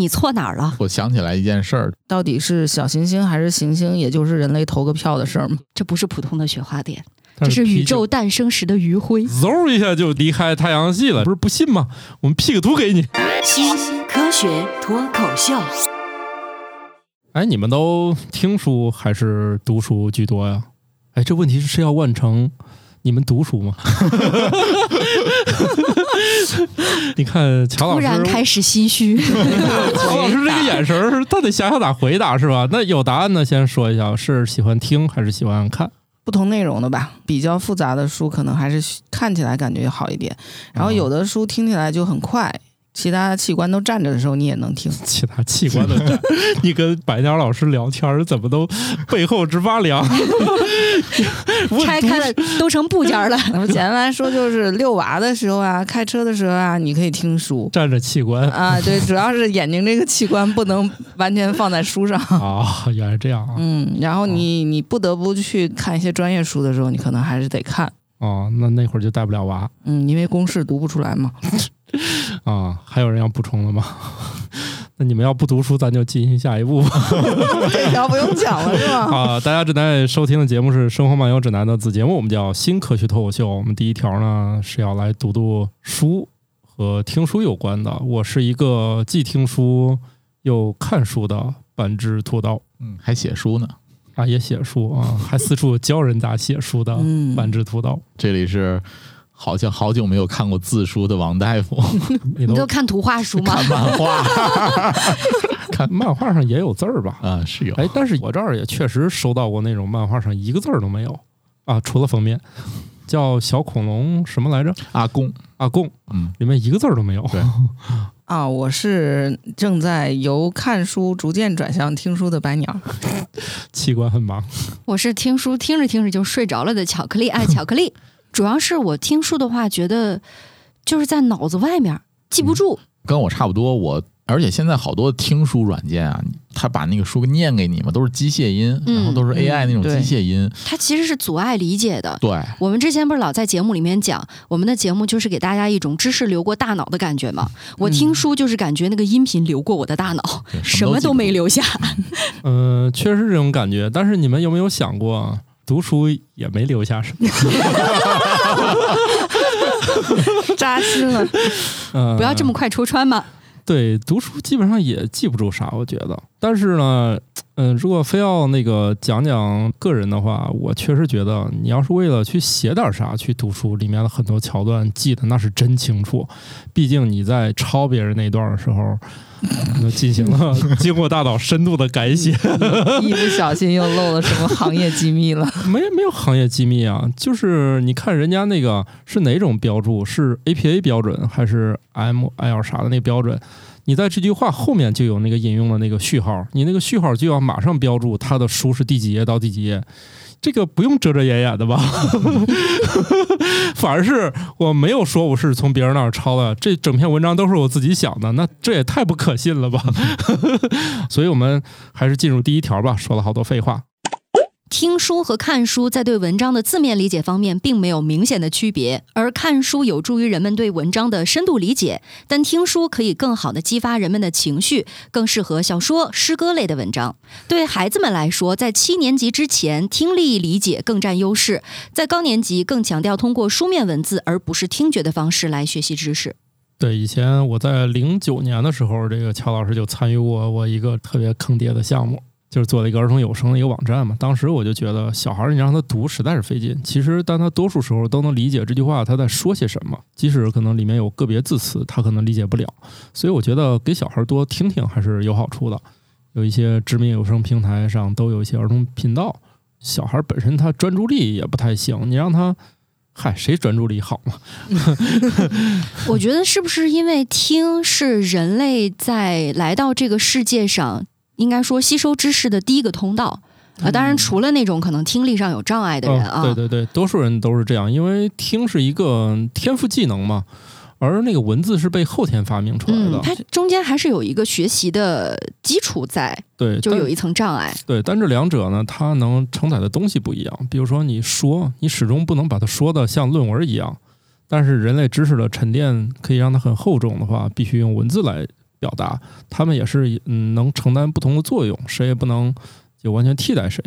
你错哪儿了？我想起来一件事儿，到底是小行星还是行星，也就是人类投个票的事儿吗？这不是普通的雪花点，这是宇宙诞生时的余晖。嗖一下就离开太阳系了，不是不信吗？我们 P 个图给你。新科学脱口秀，哎，你们都听书还是读书居多呀？哎，这问题是要问成你们读书吗？你看乔老师，突然开始心虚，乔老师这个 眼神儿，他得想想咋回答是吧？那有答案的先说一下，是喜欢听还是喜欢看？不同内容的吧，比较复杂的书可能还是看起来感觉好一点，然后有的书听起来就很快，其他器官都站着的时候你也能听。其他器官的站，你跟白鸟老师聊天儿怎么都背后直发凉？拆开了都成部件了。简单来说，就是遛娃的时候啊，开车的时候啊，你可以听书站着器官啊。对，主要是眼睛这个器官不能完全放在书上。啊，原来这样啊！嗯，然后你你不得不去看一些专业书的时候，你可能还是得看。哦，那那会儿就带不了娃嗯，因为公式读不出来嘛。啊。还有人要补充的吗？那你们要不读书，咱就进行下一步吧。这条不用讲了是吗？啊，大家正在收听的节目是《生活漫游指南》的子节目，我们叫新科学脱口秀。我们第一条呢是要来读读书和听书有关的。我是一个既听书又看书的半只土豆嗯，还写书呢。啊，也写书啊，还四处教人咋写书的嗯，半只土豆。这里是好像好久没有看过字书的王大夫，你都看图画书吗？看漫画 看漫画上也有字儿吧？啊，是有。哎，但是我这儿也确实收到过那种漫画上一个字儿都没有啊，除了封面，叫小恐龙什么来着？阿贡，阿贡，嗯，里面一个字儿都没有。对啊，我是正在由看书逐渐转向听书的白鸟。器官很忙。我是听书听着听着就睡着了的巧克力爱巧克力。主要是我听书的话，觉得就是在脑子外面记不住。跟我差不多。我而且现在好多听书软件啊，他把那个书念给你嘛，都是机械音，嗯然后都是 AI 那种机械音。它其实是阻碍理解的。对，我们之前不是老在节目里面讲，我们的节目就是给大家一种知识流过大脑的感觉吗？我听书就是感觉那个音频流过我的大脑，对什么都没留下。嗯、确实这种感觉。但是你们有没有想过，读书也没留下什么？扎心了。嗯、不要这么快戳穿嘛。对，读书基本上也记不住啥，我觉得。但是呢，嗯、如果非要那个讲讲个人的话，我确实觉得，你要是为了去写点啥去读书，里面的很多桥段记得那是真清楚。毕竟你在抄别人那段的时候，呃 进行了 经过大脑深度的改写。一不小心又漏了什么行业机密了？没没有行业机密啊，就是你看人家那个是哪种标注，是 APA 标准还是 ML 啥的那标准？你在这句话后面就有那个引用的那个序号，你那个序号就要马上标注它的书是第几页到第几页。这个不用遮遮掩掩的吧？反而是我没有说我是从别人那儿抄的，这整篇文章都是我自己想的，那这也太不可信了吧？所以我们还是进入第一条吧，说了好多废话。听书和看书在对文章的字面理解方面并没有明显的区别，而看书有助于人们对文章的深度理解，但听书可以更好的激发人们的情绪，更适合小说、诗歌类的文章。对孩子们来说，在七年级之前，听力理解更占优势；在高年级，更强调通过书面文字而不是听觉的方式来学习知识。对，以前我在零九年的时候，这个乔老师就参与过我一个特别坑爹的项目，就是做了一个儿童有声的一个网站嘛。当时我就觉得小孩儿你让他读实在是费劲，其实但他多数时候都能理解这句话他在说些什么，即使可能里面有个别字词他可能理解不了。所以我觉得给小孩多听听还是有好处的。有一些知名有声平台上都有一些儿童频道，小孩本身他专注力也不太行，你让他。嗨，谁专注力好嘛？我觉得是不是因为听是人类在来到这个世界上，应该说吸收知识的第一个通道啊、当然，除了那种可能听力上有障碍的人啊，哦，对对对，多数人都是这样，因为听是一个天赋技能嘛，而那个文字是被后天发明出来的。嗯，它中间还是有一个学习的基础在，对，就有一层障碍。对，但这两者呢，它能承载的东西不一样。比如说，你说，你始终不能把它说的像论文一样，但是人类知识的沉淀可以让它很厚重的话，必须用文字来表达，他们也是嗯能承担不同的作用，谁也不能就完全替代谁。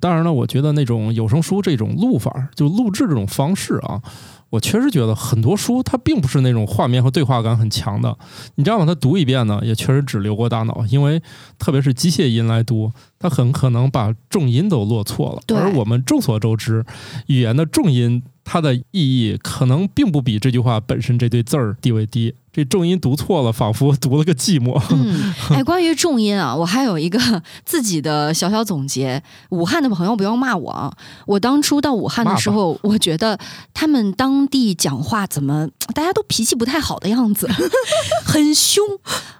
当然了，我觉得那种有声书这种录法，就录制这种方式啊，我确实觉得很多书它并不是那种画面和对话感很强的。你这样把它读一遍呢，也确实只流过大脑，因为特别是机械音来读，它很可能把重音都落错了。而我们众所周知，语言的重音它的意义可能并不比这句话本身这对字儿地位低。这重音读错了，仿佛读了个寂寞。嗯，哎，关于重音啊，我还有一个自己的小小总结。武汉的朋友不要骂我啊！我当初到武汉的时候，我觉得他们当地讲话怎么大家都脾气不太好的样子，很凶。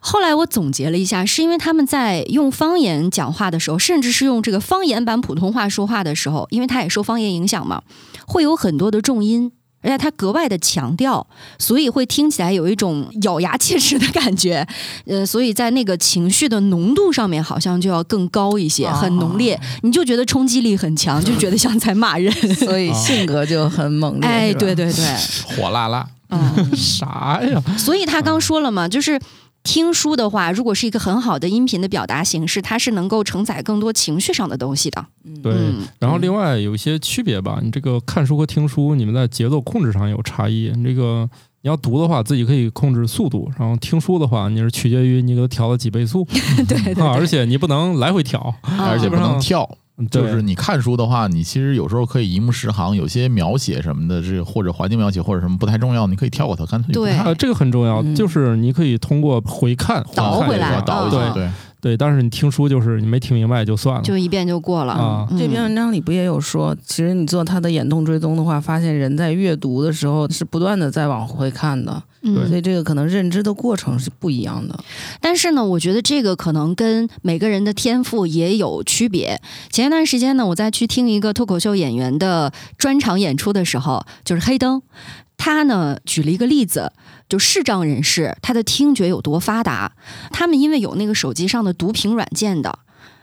后来我总结了一下，是因为他们在用方言讲话的时候，甚至是用这个方言版普通话说话的时候，因为他也受方言影响嘛，会有很多的重音。而且他格外的强调，所以会听起来有一种咬牙切齿的感觉，呃，所以在那个情绪的浓度上面，好像就要更高一些，哦很浓烈，你就觉得冲击力很强，就觉得像在骂人。所以性格就很猛烈。哎，对，对对，火辣辣，嗯，啥呀？所以他刚说了嘛，就是。听书的话，如果是一个很好的音频的表达形式，它是能够承载更多情绪上的东西的。对。嗯，然后另外有一些区别吧，你这个看书和听书，你们在节奏控制上有差异。你这个你要读的话，自己可以控制速度；然后听书的话，你是取决于你给它调了几倍速 对对对，啊，而且你不能来回调，啊而且不能跳。嗯就是你看书的话，你其实有时候可以一目十行，有些描写什么的，这或者环境描写或者什么不太重要，你可以跳过它，干脆对这个很重要，嗯就是你可以通过回看看倒回来一下啊倒一下，对，对，但是你听书就是你没听明白就算了。就一遍就过了。啊嗯这篇文章里不也有说，其实你做他的眼动追踪的话，发现人在阅读的时候是不断的在往回看的，嗯所以这个可能认知的过程是不一样的。但是呢，我觉得这个可能跟每个人的天赋也有区别。前一段时间呢，我在去听一个脱口秀演员的专场演出的时候，就是黑灯，他呢举了一个例子，就视障人士他的听觉有多发达，他们因为有那个手机上的读屏软件的。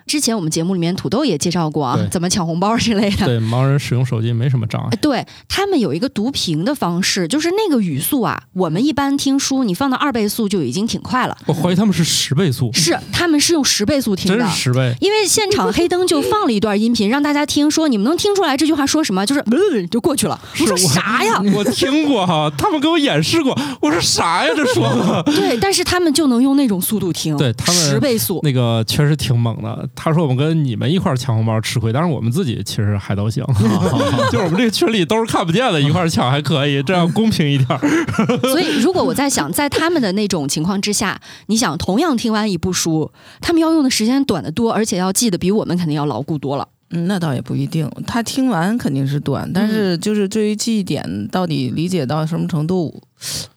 之前我们节目里面土豆也介绍过啊，怎么抢红包之类的。对，盲人使用手机没什么障碍哎。对他们有一个读屏的方式，就是那个语速啊，我们一般听书，你放到二倍速就已经挺快了。我怀疑他们是十倍速，是，他们是用十倍速听的真是。十倍。因为现场黑灯就放了一段音频，让大家听，说你们能听出来这句话说什么？就是、嗯、就过去了。我说啥呀？我听过哈，他们给我演示过。我说啥呀？这说的 对，但是他们就能用那种速度听，对他们十倍速。那个确实挺猛的。他说我们跟你们一块儿抢红包吃亏，但是我们自己其实还都行，就是我们这个群里都是看不见的，一块儿抢还可以，这样公平一点儿。所以，如果我在想，在他们的那种情况之下，你想同样听完一部书，他们要用的时间短得多，而且要记得比我们肯定要牢固多了。嗯，那倒也不一定，他听完肯定是短，但是就是对于记忆点到底理解到什么程度，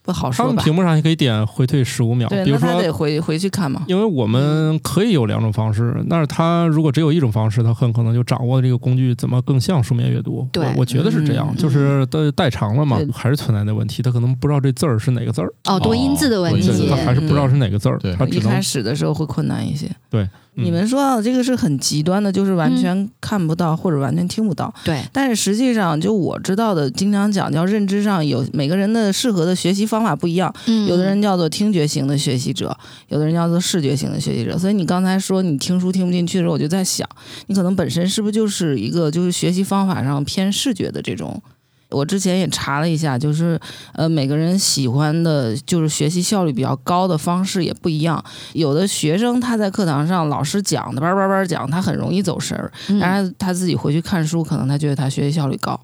不好说吧。们屏幕上也可以点回退十五秒，对，那他比如说得回回去看嘛。因为我们可以有两种方式，但是他如果只有一种方式，他很可能就掌握这个工具怎么更像书面阅读。对我我觉得是这样，嗯就是代代长了嘛，还是存在的问题，他可能不知道这字儿是哪个字儿，哦，多音字的问题他还是不知道是哪个字儿对，他一开始的时候会困难一些。对你们说到的这个是很极端的，就是完全看不到或者完全听不到。对，但是实际上，就我知道的，经常讲叫认知上有每个人的适合的学习方法不一样，嗯有的人叫做听觉型的学习者，有的人叫做视觉型的学习者。所以你刚才说你听书听不进去的时候，我就在想，你可能本身是不是就是一个就是学习方法上偏视觉的这种。我之前也查了一下，就是呃，每个人喜欢的，就是学习效率比较高的方式也不一样。有的学生他在课堂上老师讲的叭叭叭讲，他很容易走神儿，嗯当然他自己回去看书，可能他觉得他学习效率高。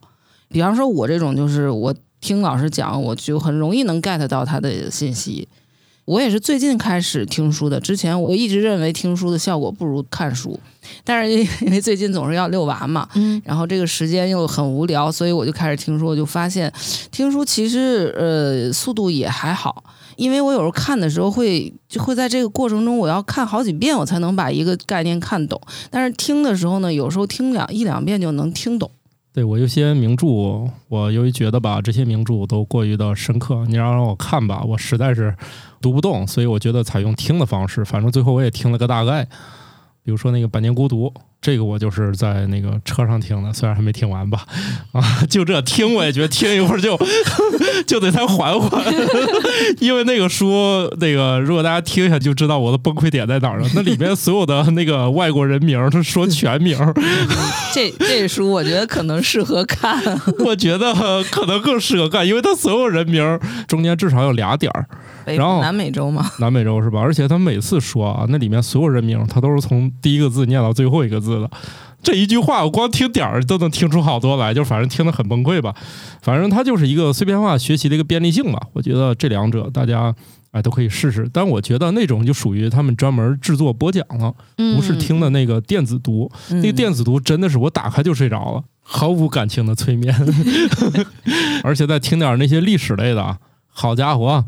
比方说，我这种就是我听老师讲，我就很容易能 get 到他的信息。我也是最近开始听书的，之前我一直认为听书的效果不如看书，但是因为最近总是要遛娃嘛，嗯然后这个时间又很无聊，所以我就开始听书，我就发现听书其实呃速度也还好，因为我有时候看的时候会就会在这个过程中我要看好几遍我才能把一个概念看懂，但是听的时候呢，有时候听两一两遍就能听懂。对我有些名著，我由于觉得吧，这些名著都过于的深刻，你要让我看吧，我实在是读不动，所以我觉得采用听的方式，反正最后我也听了个大概。比如说那个《百年孤独》，这个我就是在那个车上听的，虽然还没听完吧，啊，就这听我也觉得听一会儿就 就得再缓缓，因为那个书那个如果大家听一下就知道我的崩溃点在哪儿了。那里面所有的那个外国人名儿，他说全名儿，这这书我觉得可能适合看，我觉得可能更适合看，因为他所有人名中间至少有俩点儿，北然后南美洲嘛，南美洲是吧？而且他每次说啊，那里面所有人名他都是从第一个字念到最后一个字的。这一句话，我光听点儿都能听出好多来，就反正听得很崩溃吧。反正它就是一个碎片化学习的一个便利性吧。我觉得这两者大家哎都可以试试，但我觉得那种就属于他们专门制作播讲了，不是听的那个电子读。那个电子读真的是我打开就睡着了，毫无感情的催眠 而且再听点那些历史类的，好家伙！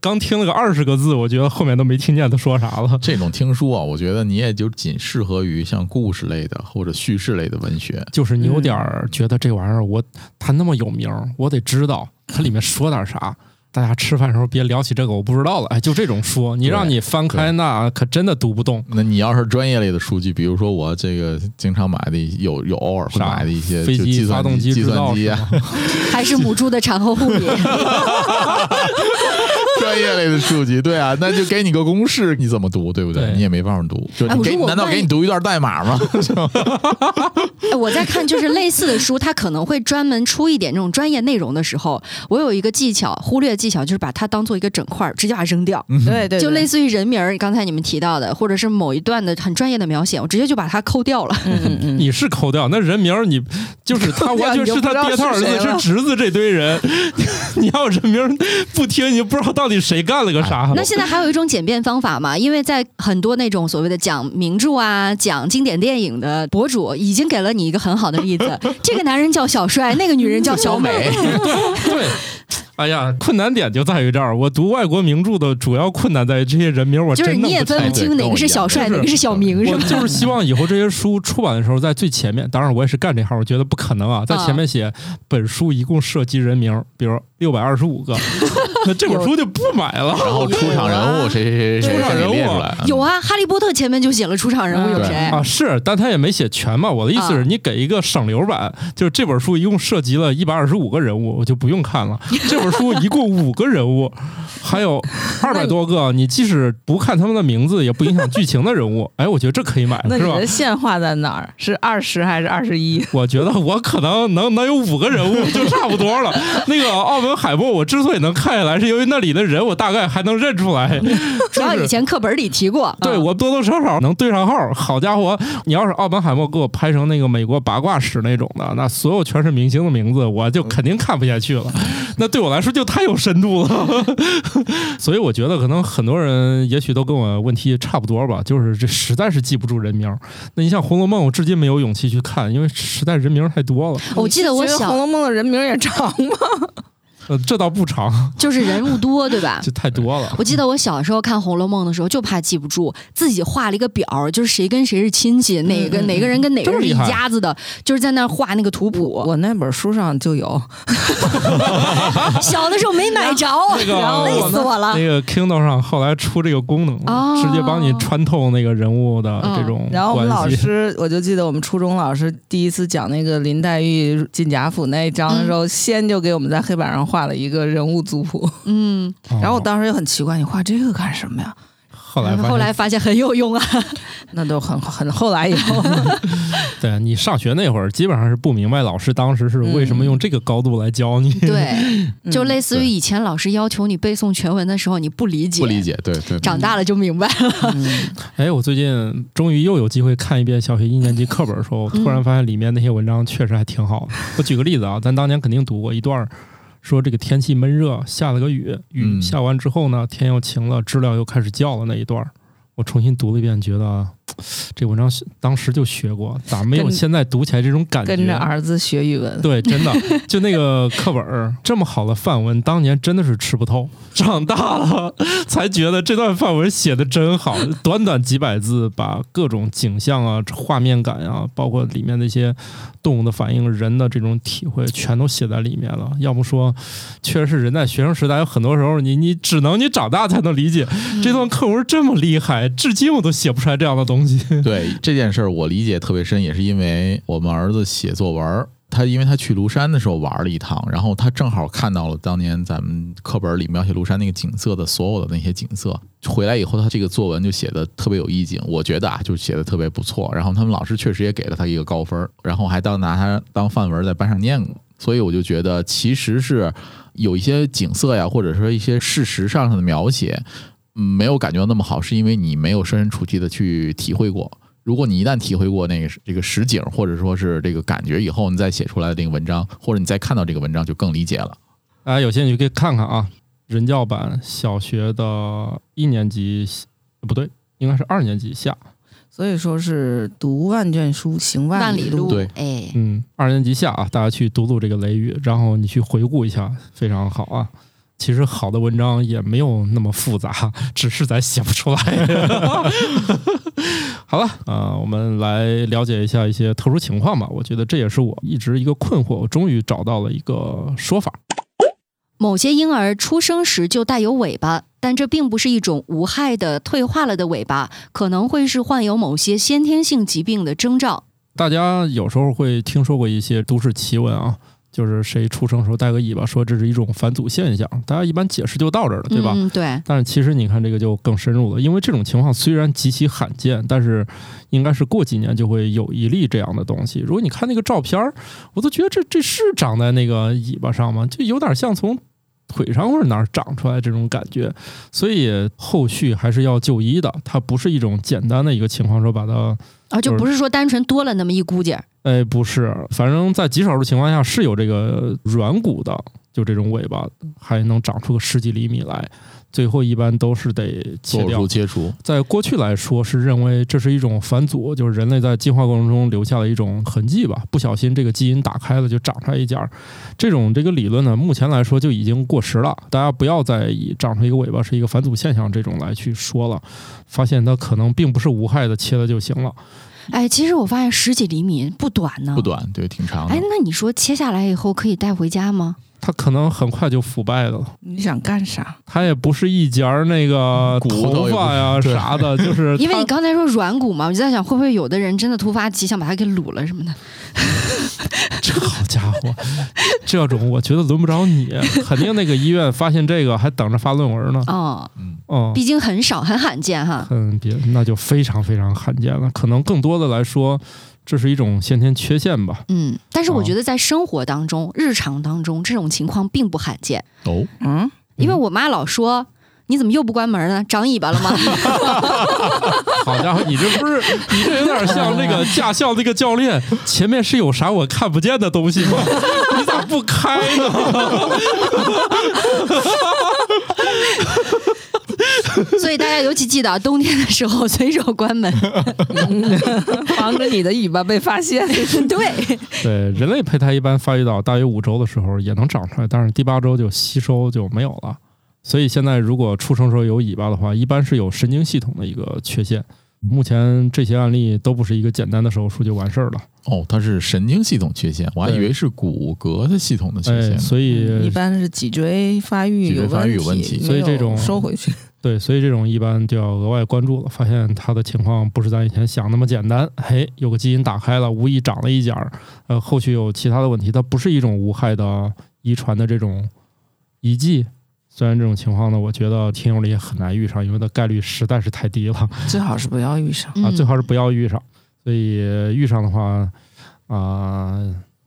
刚听了个二十个字，我觉得后面都没听见他说啥了。这种听书啊，我觉得你也就仅适合于像故事类的或者叙事类的文学。就是你有点儿觉得这玩意儿，我它那么有名，我得知道它里面说点啥。大家吃饭的时候别聊起这个，我不知道了。哎，就这种书，你让你翻开那可真的读不动。那你要是专业类的书籍，比如说我这个经常买的有有偶尔会买的一些飞机发动机计制造算机啊，还是母猪的产后护理。专业类的书籍，对啊，那就给你个公式，你怎么读，对不对？对你也没办法读，就难道给你读一段代码吗？哎我在看就是类似的书，它可能会专门出一点这种专业内容的时候，我有一个技巧，忽略技巧就是把它当做一个整块儿，直接把它扔掉。对对，就类似于人名儿，刚才你们提到的，或者是某一段的很专业的描写，我直接就把它抠掉了。嗯嗯嗯，你是抠掉那人名儿，你就是他完全是他爹他儿子是侄子这堆人，你要人名儿不听，你就不知道到底谁干了个啥。那现在还有一种简便方法嘛？因为在很多那种所谓的讲名著啊、讲经典电影的博主，已经给了你一个很好的例子。这个男人叫小帅，那个女人叫小美。对，哎呀，困难点就在于这儿。我读外国名著的主要困难在于这些人名，我就是你也分不清哪个是小帅，哪个是小明，是我吗？就是希望以后这些书出版的时候，在最前面，当然我也是干这行，我觉得不可能啊，在前面写本书一共涉及人名，比如六百二十五个，那这本书就不买了。然后出场人物谁谁谁谁谁出场人物给列出来，有啊，《哈利波特》前面就写了出场人物有谁。啊，是，但他也没写全嘛。我的意思是啊你给一个省流版，就是这本书一共涉及了一百二十五个人物，我就不用看了。这本书一共五个人物，还有 二百多个，你即使不看他们的名字，也不影响剧情的人物。哎，我觉得这可以买，是吧那你的？线画在哪儿？是二十还是二十一？我觉得我可能能能有五个人物就差不多了。那个澳门海默，我之所以能看下来，是因为那里的人我大概还能认出来。主要以前课本里提过。对嗯我多多少少能对上号。好家伙，你要是澳门海默给我拍成那个美国八卦史那种的，那所有全是明星的名字，我就肯定看不下去了。那对我来说就太有深度了。所以我觉得可能很多人也许都跟我问题差不多吧，就是这实在是记不住人名。那你像《红楼梦》，我至今没有勇气去看，因为实在人名太多了。我记得我小红楼梦》的人名也长吗？呃，这倒不长，就是人物多，对吧？就太多了。我记得我小时候看《红楼梦》的时候，就怕记不住，自己画了一个表，就是谁跟谁是亲戚，哪个嗯哪个人跟哪个人是一家子的，就是在那儿画那个图谱。我那本书上就有 小的时候没买着，那个然后累死我了。那个 Kindle 上后来出这个功能，哦直接帮你穿透那个人物的这种然后我们老。师，我就记得我们初中老师第一次讲那个林黛玉进贾府那一章的时候，先就给我们在黑板上画了一个人物族谱。嗯，哦然后我当时就很奇怪，你画这个干什么呀？后来发现后来发现很有用啊。那都很很后来以后，对你上学那会儿，基本上是不明白老师当时是为什么用这个高度来教你。对，嗯 就类似于以前老师要求你背诵全文的时候，你不理解，不理解，对对，长大了就明白了。嗯哎，我最近终于又有机会看一遍小学一年级课本的时候，我突然发现里面那些文章确实还挺好的。我举个例子啊，咱当年肯定读过一段儿，说这个天气闷热，下了个雨，雨嗯。下完之后呢，天又晴了，知了又开始叫了那一段儿，我重新读了一遍，觉得 这文章当时就学过，咋没有现在读起来这种感觉？跟着儿子学语文。对，真的，就那个课本儿这么好的范文，当年真的是吃不透。长大了才觉得这段范文写的真好，短短几百字，把各种景象啊、画面感啊，包括里面那些动物的反应、人的这种体会，全都写在里面了。要不说，确实是人在学生时代有很多时候你，你只能你长大才能理解这段课文这么厉害，至今我都写不出来这样的东西。对这件事儿，我理解特别深，也是因为我们儿子写作文儿，他因为他去庐山的时候玩了一趟，然后他正好看到了当年咱们课本里描写庐山那个景色的所有的那些景色。回来以后，他这个作文就写的特别有意境，我觉得啊，就写的特别不错。然后他们老师确实也给了他一个高分儿，然后还当拿他当范文在班上念过。所以我就觉得，其实是有一些景色呀，或者说一些事实上上的描写，没有感觉到那么好，是因为你没有设身处地的去体会过。如果你一旦体会过那个这个实景，或者说是这个感觉以后，你再写出来的这个文章，或者你再看到这个文章，就更理解了。大家有兴趣可以看看啊，人教版小学的一年级不对，应该是二年级下，所以说是读万卷书，行万里路。对哎，嗯，二年级下啊，大家去读读这个《雷雨》，然后你去回顾一下，非常好啊。其实好的文章也没有那么复杂，只是咱写不出来。好了，啊、我们来了解一下一些特殊情况吧。我觉得这也是我一直一个困惑，我终于找到了一个说法。某些婴儿出生时就带有尾巴，但这并不是一种无害的退化了的尾巴，可能会是患有某些先天性疾病的征兆。大家有时候会听说过一些都市奇闻啊，就是谁出生时候带个尾巴，说这是一种返祖现象。大家一般解释就到这儿了，对吧？嗯，对，但是其实你看这个就更深入了，因为这种情况虽然极其罕见，但是应该是过几年就会有一例这样的东西。如果你看那个照片儿，我都觉得这这是长在那个尾巴上吗？就有点像从腿上或者哪儿长出来这种感觉，所以后续还是要就医的。它不是一种简单的一个情况，说把它啊，就不是说单纯多了那么一股劲儿。哎，不是，反正在极少数情况下是有这个软骨的，就这种尾巴还能长出个十几厘米来，最后一般都是得切掉。切除，在过去来说，是认为这是一种返祖，就是人类在进化过程中留下了一种痕迹吧，不小心这个基因打开了，就长出来一截儿。这种这个理论呢，目前来说就已经过时了，大家不要再以长出一个尾巴是一个返祖现象这种来去说了，发现它可能并不是无害的，切了就行了。哎，其实我发现十几厘米不短呢，不。短，对，挺长的哎，。那你说切下来以后可以带回家吗？它可能很快就腐败了。你想干啥？他也不是一截儿那个骨头头发呀 啥的，就是 因为你刚才说软骨嘛，我就在想，会不会有的人真的突发奇想把它给卤了什么的？这好家伙，这种我觉得轮不着你，肯定那个医院发现这个还等着发论文呢。哦，嗯，嗯，毕竟很少，很罕见哈。嗯别，那就非常非常罕见了。可能更多的来说，这是一种先天缺陷吧。嗯，但是我哦觉得在生活当中、日常当中，这种情况并不罕见。哦，嗯，因为我妈老说：“你怎么又不关门呢？长尾巴了吗 好家伙，你这不是 你这有点像那个驾校那个教练，前面是有啥我看不见的东西吗？你咋不开呢？？” 所以大家尤其记得啊冬天的时候随手关门。防止你的尾巴被发现。对，对，人类胚胎一般发育到大约五周的时候也能长出来，但是第八周就吸收就没有了。所以现在如果出生时候有尾巴的话，一般是有神经系统的一个缺陷。目前这些案例都不是一个简单的手术就完事儿了，哦，它是神经系统缺陷，我还以为是骨骼的系统的缺哎，陷。所以一般是脊椎发育有发育问题问题，所以这种收回去。对，所以这种一般就要额外关注了。发现它的情况不是咱以前想那么简单，嘿，有个基因打开了，无意长了一截儿，呃，后续有其他的问题，它不是一种无害的遗传的这种遗迹。虽然这种情况呢，我觉得听友里也很难遇上，因为它概率实在是太低了最好是不要遇上。啊，嗯最好是不要遇上。所以遇上的话，啊、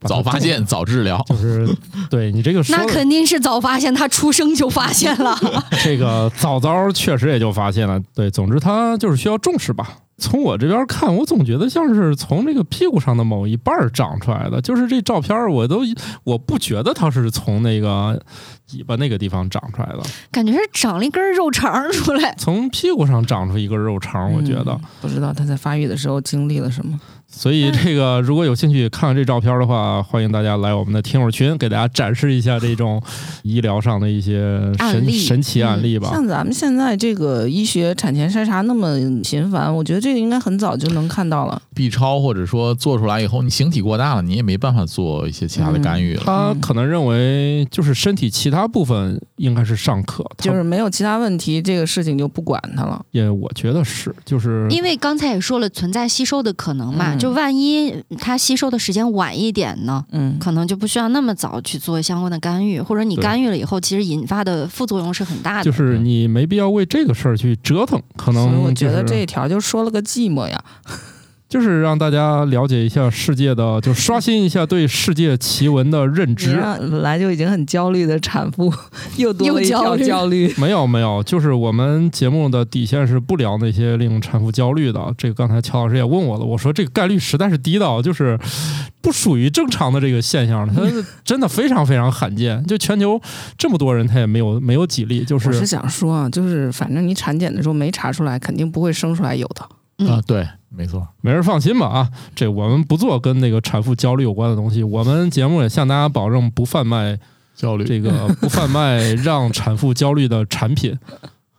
早发现，早治疗。就是对你这个说那肯定是早发现，他出生就发现了。这个早早确实也就发现了。对，总之他就是需要重视吧。从我这边看，我总觉得像是从这个屁股上的某一半长出来的，就是这照片我都我不觉得它是从那个尾巴那个地方长出来的，感觉是长了一根肉肠出来。从屁股上长出一根肉肠，我觉得。嗯不知道他在发育的时候经历了什么。所以这个如果有兴趣看看这照片的话，欢迎大家来我们的听友群，给大家展示一下这种医疗上的一些神神奇案例吧。像咱们现在这个医学产前筛查那么频繁，我觉得这这个应该很早就能看到了。B 超或者说做出来以后，你形体过大了，你也没办法做一些其他的干预了。他可能认为就是身体其他部分应该是尚可，他就是没有其他问题，这个事情就不管它了。也我觉得是，就是因为刚才也说了存在吸收的可能嘛，嗯就万一它吸收的时间晚一点呢，嗯，可能就不需要那么早去做相关的干预，或者你干预了以后，其实引发的副作用是很大的。就是你没必要为这个事儿去折腾，可所以能我觉得这一条就说了个寂寞呀。就是让大家了解一下世界的，就刷新一下对世界奇闻的认知。本来就已经很焦虑的产妇 又多了一条焦虑焦虑。没有没有，就是我们节目的底线是不聊那些令产妇焦虑的。这个刚才乔老师也问我了，我说这个概率实在是低到就是不属于正常的这个现象，它 真的非常非常罕见。就全球这么多人，他也没有没有几例，就是我是是想说啊，就是反正你产检的时候没查出来，肯定不会生出来有的。嗯啊，对，没错。没人放心吧啊！这我们不做跟那个产妇焦虑有关的东西，我们节目也向大家保证不贩卖 焦虑这个 不贩卖让产妇焦虑的产品。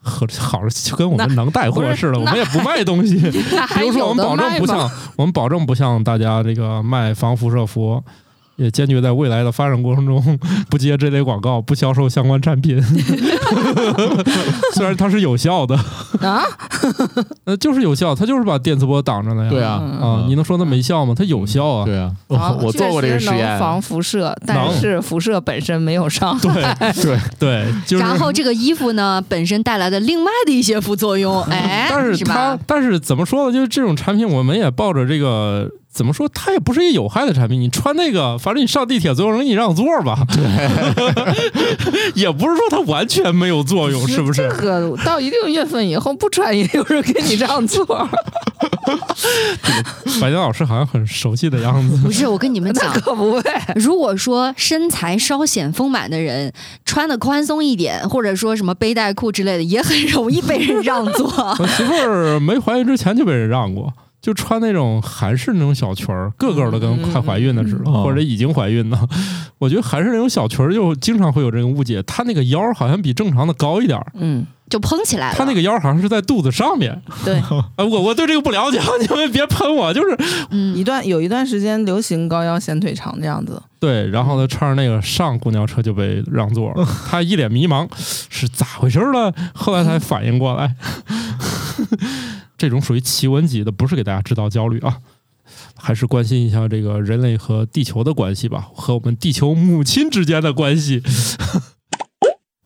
和好就跟我们能带货似的，我们也不卖东西。比如说，我们保证？不像我们保证不像大家这个卖防辐射服，也坚决在未来的发展过程中 不接这类广告，不销售相关产品。虽然它是有效的，啊，那，就是有效，它就是把电磁波挡着了呀。对啊，嗯啊，你能说它没效吗？它有效啊。对啊，我做过这个确实验，防辐射，但是辐射本身没有伤害。对对，对，就是。然后这个衣服呢，本身带来的另外的一些副作用，哎，但是吧？，但是怎么说呢？就是这种产品，我们也抱着这个怎么说，它也不是一个有害的产品。你穿那个，反正你上地铁总有人给你让座吧，也不是说它完全没有作用，是不是？这个到一定月份以后不穿也有人给你让座，白江老师好像很熟悉的样子。不是，我跟你们那讲，可不会。如果说身材稍显丰满的人穿的宽松一点，或者说什么背带裤之类的，也很容易被人让座。我媳妇儿没怀孕之前就被人让过，就穿那种韩式那种小裙儿，个个都跟快怀孕的似的，或者已经怀孕的。我觉得韩式那种小裙儿就经常会有这个误解，她那个腰好像比正常的高一点儿，嗯，就蓬起来了。她那个腰好像是在肚子上面。对，哎，我我对这个不了解，你们别喷我。就是嗯一段有一段时间流行高腰显腿长这样子。对，然后他穿着那个上公交车就被让座了，他一脸迷茫，是咋回事儿了？后来才反应过来，这种属于奇闻级的，不是给大家制造焦虑啊。还是关心一下这个人类和地球的关系吧，和我们地球母亲之间的关系。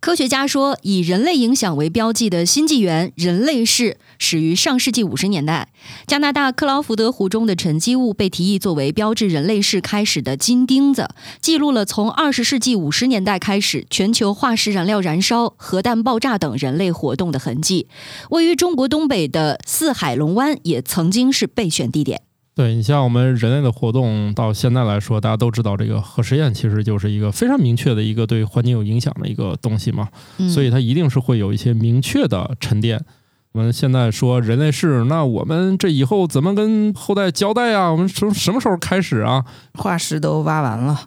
科学家说，以人类影响为标记的新纪元人类世始于上世纪五十年代。加拿大克劳福德湖中的沉积物被提议作为标志人类世开始的金钉子，记录了从二十世纪五十年代开始全球化石燃料燃烧、核弹爆炸等人类活动的痕迹。位于中国东北的四海龙湾也曾经是备选地点。对你像我们人类的活动到现在来说，大家都知道这个核实验其实就是一个非常明确的一个对环境有影响的一个东西嘛。嗯、所以它一定是会有一些明确的沉淀。我们现在说人类是，那我们这以后怎么跟后代交代啊？我们从什么时候开始啊？化石都挖完了，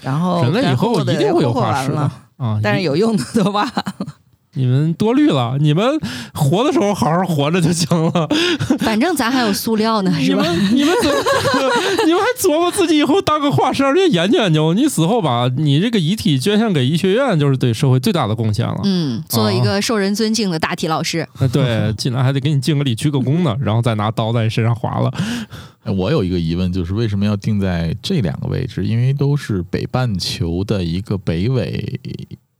然后人类以后一定会有化石啊！但是有用的都挖。你们多虑了，你们活的时候好好活着就行了。反正咱还有塑料呢，你 是吧？们你们怎么 你们还琢磨自己以后当个化石，而且研究研究？你死后把你这个遗体捐献给医学院，就是对社会最大的贡献了。嗯，做一个受人尊敬的大体老师。啊，对，进来还得给你敬个礼、鞠个躬呢，然后再拿刀在你身上划了。哎我有一个疑问，就是为什么要定在这两个位置？因为都是北半球的一个北纬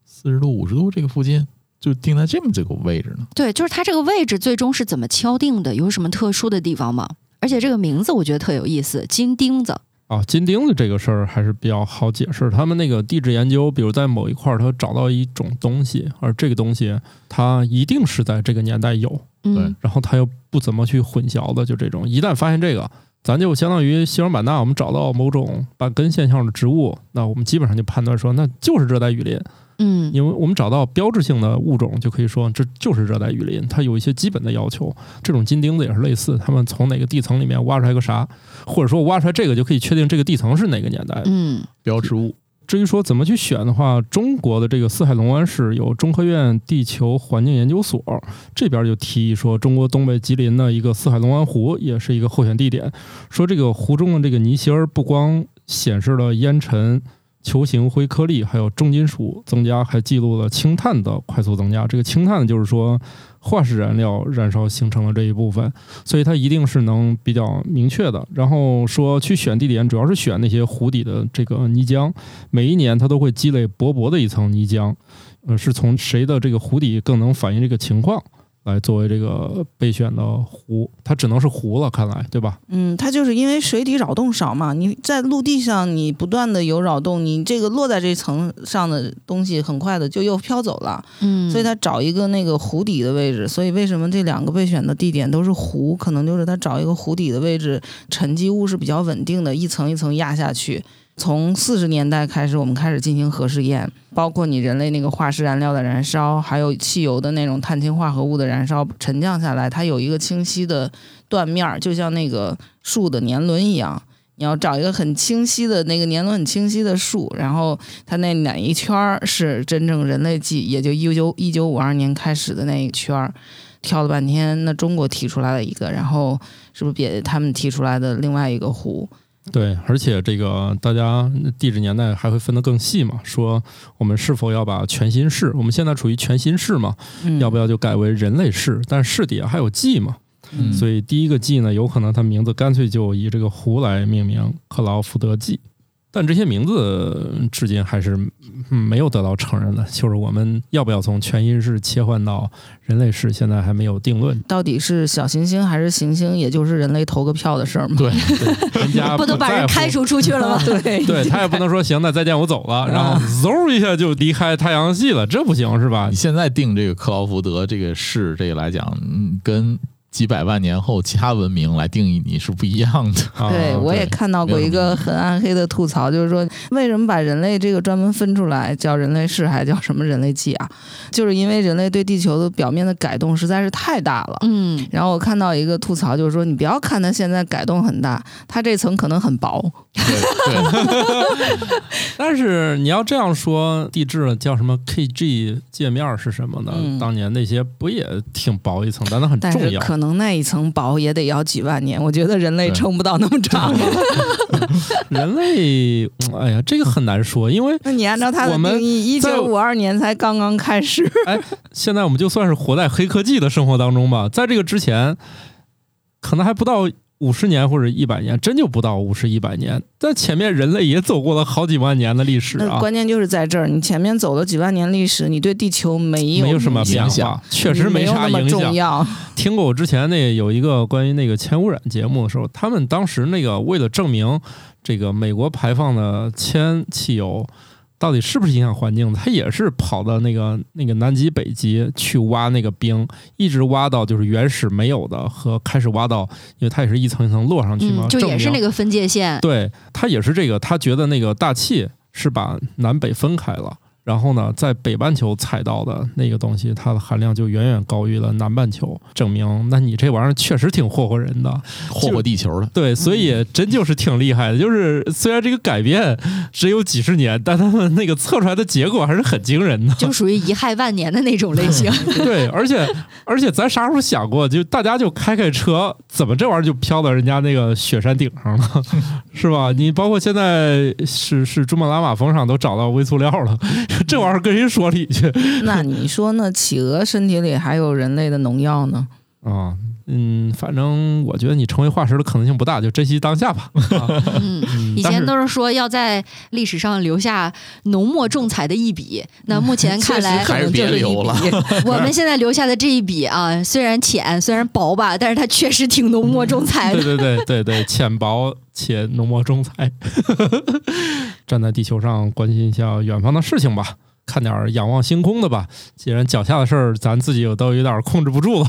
四十度、五十度这个附近，就定在这么这个位置呢？对，就是它这个位置最终是怎么敲定的？有什么特殊的地方吗？而且这个名字我觉得特有意思，金钉子。啊，金钉子这个事儿还是比较好解释。他们那个地质研究，比如在某一块儿，他找到一种东西，而这个东西它一定是在这个年代有，嗯，然后他又不怎么去混淆的，就这种。一旦发现这个，咱就相当于西双版纳，我们找到某种半根现象的植物，那我们基本上就判断说，那就是热带雨林。嗯，因为我们找到标志性的物种，就可以说这就是热带雨林，它有一些基本的要求。这种金钉子也是类似，他们从哪个地层里面挖出来个啥，或者说我挖出来这个就可以确定这个地层是哪个年代的。嗯，标志物至于说怎么去选的话，中国的这个四海龙湾市有中科院地球环境研究所这边就提议说，中国东北吉林的一个四海龙湾湖也是一个候选地点。说这个湖中的这个泥芯儿不光显示了烟尘、球形灰颗粒，还有重金属增加，还记录了氢碳的快速增加。这个氢碳就是说化石燃料燃烧形成了这一部分，所以它一定是能比较明确的。然后说去选地点，主要是选那些湖底的这个泥浆，每一年它都会积累薄薄的一层泥浆，呃，是从谁的这个湖底更能反映这个情况。来作为这个备选的湖，它只能是湖了，看来对吧？嗯，它就是因为水底扰动少嘛，你在陆地上你不断的有扰动，你这个落在这层上的东西很快的就又飘走了，嗯，所以它找一个那个湖底的位置。所以为什么这两个备选的地点都是湖？可能就是它找一个湖底的位置，沉积物是比较稳定的，一层一层压下去。从四十年代开始，我们开始进行核试验，包括你人类那个化石燃料的燃烧，还有汽油的那种碳氢化合物的燃烧，沉降下来，它有一个清晰的断面儿，就像那个树的年轮一样。你要找一个很清晰的那个年轮很清晰的树，然后它那哪一圈儿是真正人类记，也就一九一九五二年开始的那一圈儿，挑了半天，那中国提出来了一个，然后是不是别他们提出来的另外一个湖？对，而且这个大家地质年代还会分得更细嘛？说我们是否要把全新世，我们现在处于全新世嘛？嗯要不要就改为人类世？但是世底下还有纪嘛？嗯所以第一个纪呢，有可能它名字干脆就以这个湖来命名，克劳福德纪。但这些名字至今还是嗯没有得到承认的，就是我们要不要从全音式切换到人类式，现在还没有定论。到底是小行星还是行星，也就是人类投个票的事儿嘛。对，对 人家不都把人开除出去了吗？对对他也不能说行，那再见，我走了，然后嗖一下就离开太阳系了，这不行是吧你？现在定这个克劳福德这个市这个来讲，嗯，跟几百万年后其他文明来定义你是不一样的。啊对，我也看到过一个很暗黑的吐槽，就是说为什么把人类这个专门分出来叫人类世，还叫什么人类纪啊？就是因为人类对地球的表面的改动实在是太大了。嗯，然后我看到一个吐槽，就是说你不要看它现在改动很大，它这层可能很薄。对对，但是你要这样说，地质叫什么 KG 界面是什么呢？嗯当年那些不也挺薄一层，但它很重要。可能那一层薄也得要几万年，我觉得人类撑不到那么长。人类，嗯哎呀，这个很难说，因为那你按照他的我们定义，一九五二年才刚刚开始。哎现在我们就算是活在黑科技的生活当中吧，在这个之前，可能还不到五十年或者一百年，真就不到五十一百年。但前面人类也走过了好几万年的历史啊，关键就是在这儿，你前面走了几万年历史，你对地球没有没有什么影变响化，确实没有啥影响。要。听过我之前那有一个关于那个铅污染节目的时候，他们当时那个为了证明这个美国排放的铅汽油到底是不是影响环境，他也是跑到那个那个南极、北极去挖那个冰，一直挖到就是原始没有的和开始挖到，因为它也是一层一层落上去嘛，嗯，就也是那个分界线。对他也是这个，他觉得那个大气是把南北分开了。然后呢，在北半球采到的那个东西，它的含量就远远高于了南半球，证明那你这玩意儿确实挺霍霍人的。霍霍地球的。对，所以真就是挺厉害的。就是虽然这个改变只有几十年，但他们那个测出来的结果还是很惊人的。就属于遗害万年的那种类型。对，而且而且咱啥时候想过，就大家就开开车，怎么这玩意儿就飘到人家那个雪山顶上了，是吧？你包括现在是是珠穆朗玛峰上都找到微塑料了，这玩意儿跟谁说理去那你说呢？企鹅身体里还有人类的农药呢？啊？嗯，反正我觉得你成为化石的可能性不大，就珍惜当下吧。啊 嗯，以前都是说要在历史上留下浓墨重彩的一笔，那目前看来 可能就是一还是别留了笔我们现在留下的这一笔啊，虽然浅，虽然薄吧，但是它确实挺浓墨重彩的。对对对对对，浅薄且浓墨重彩。站在地球上关心一下远方的事情吧，看点仰望星空的吧。既然脚下的事儿咱自己有都有点控制不住了，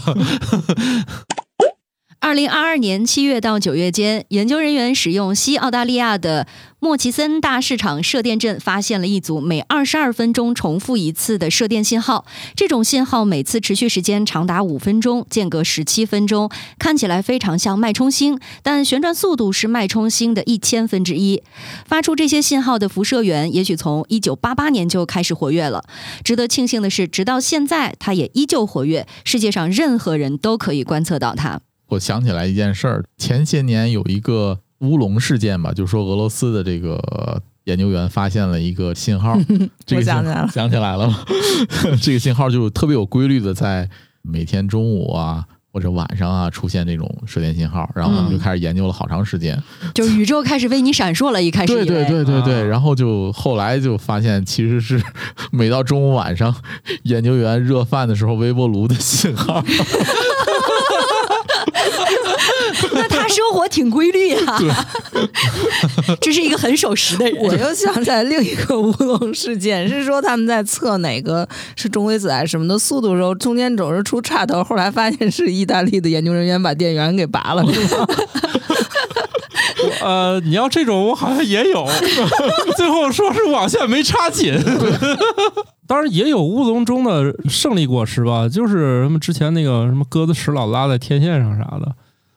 二零二二年七月到九月间，研究人员使用西澳大利亚的莫奇森大市场射电阵，发现了一组每二十二分钟重复一次的射电信号。这种信号每次持续时间长达五分钟，间隔十七分钟，看起来非常像脉冲星，但旋转速度是脉冲星的一千分之一。发出这些信号的辐射源，也许从一九八八年就开始活跃了。值得庆幸的是，直到现在，它也依旧活跃，世界上任何人都可以观测到它。我想起来一件事儿，前些年有一个乌龙事件吧，就说俄罗斯的这个研究员发现了一个信号，这个信我想起来了想起来了？这个信号就特别有规律的在每天中午啊或者晚上啊出现这种射电信号，然后我们就开始研究了好长时间。就宇宙开始为你闪烁了，一开始对对对对对，啊然后就后来就发现其实是每到中午晚上，研究员热饭的时候微波炉的信号。生活挺规律啊，这是一个很守时的人。我又想起来另一个乌龙事件，是说他们在测哪个是中微子还是什么的速度时候，中间总是出岔头，后来发现是意大利的研究人员把电源给拔了，是吗？呃，你要这种我好像也有，最后说是网线没插紧。当然也有乌龙中的胜利果实吧，就是什么之前那个什么鸽子屎老拉在天线上啥的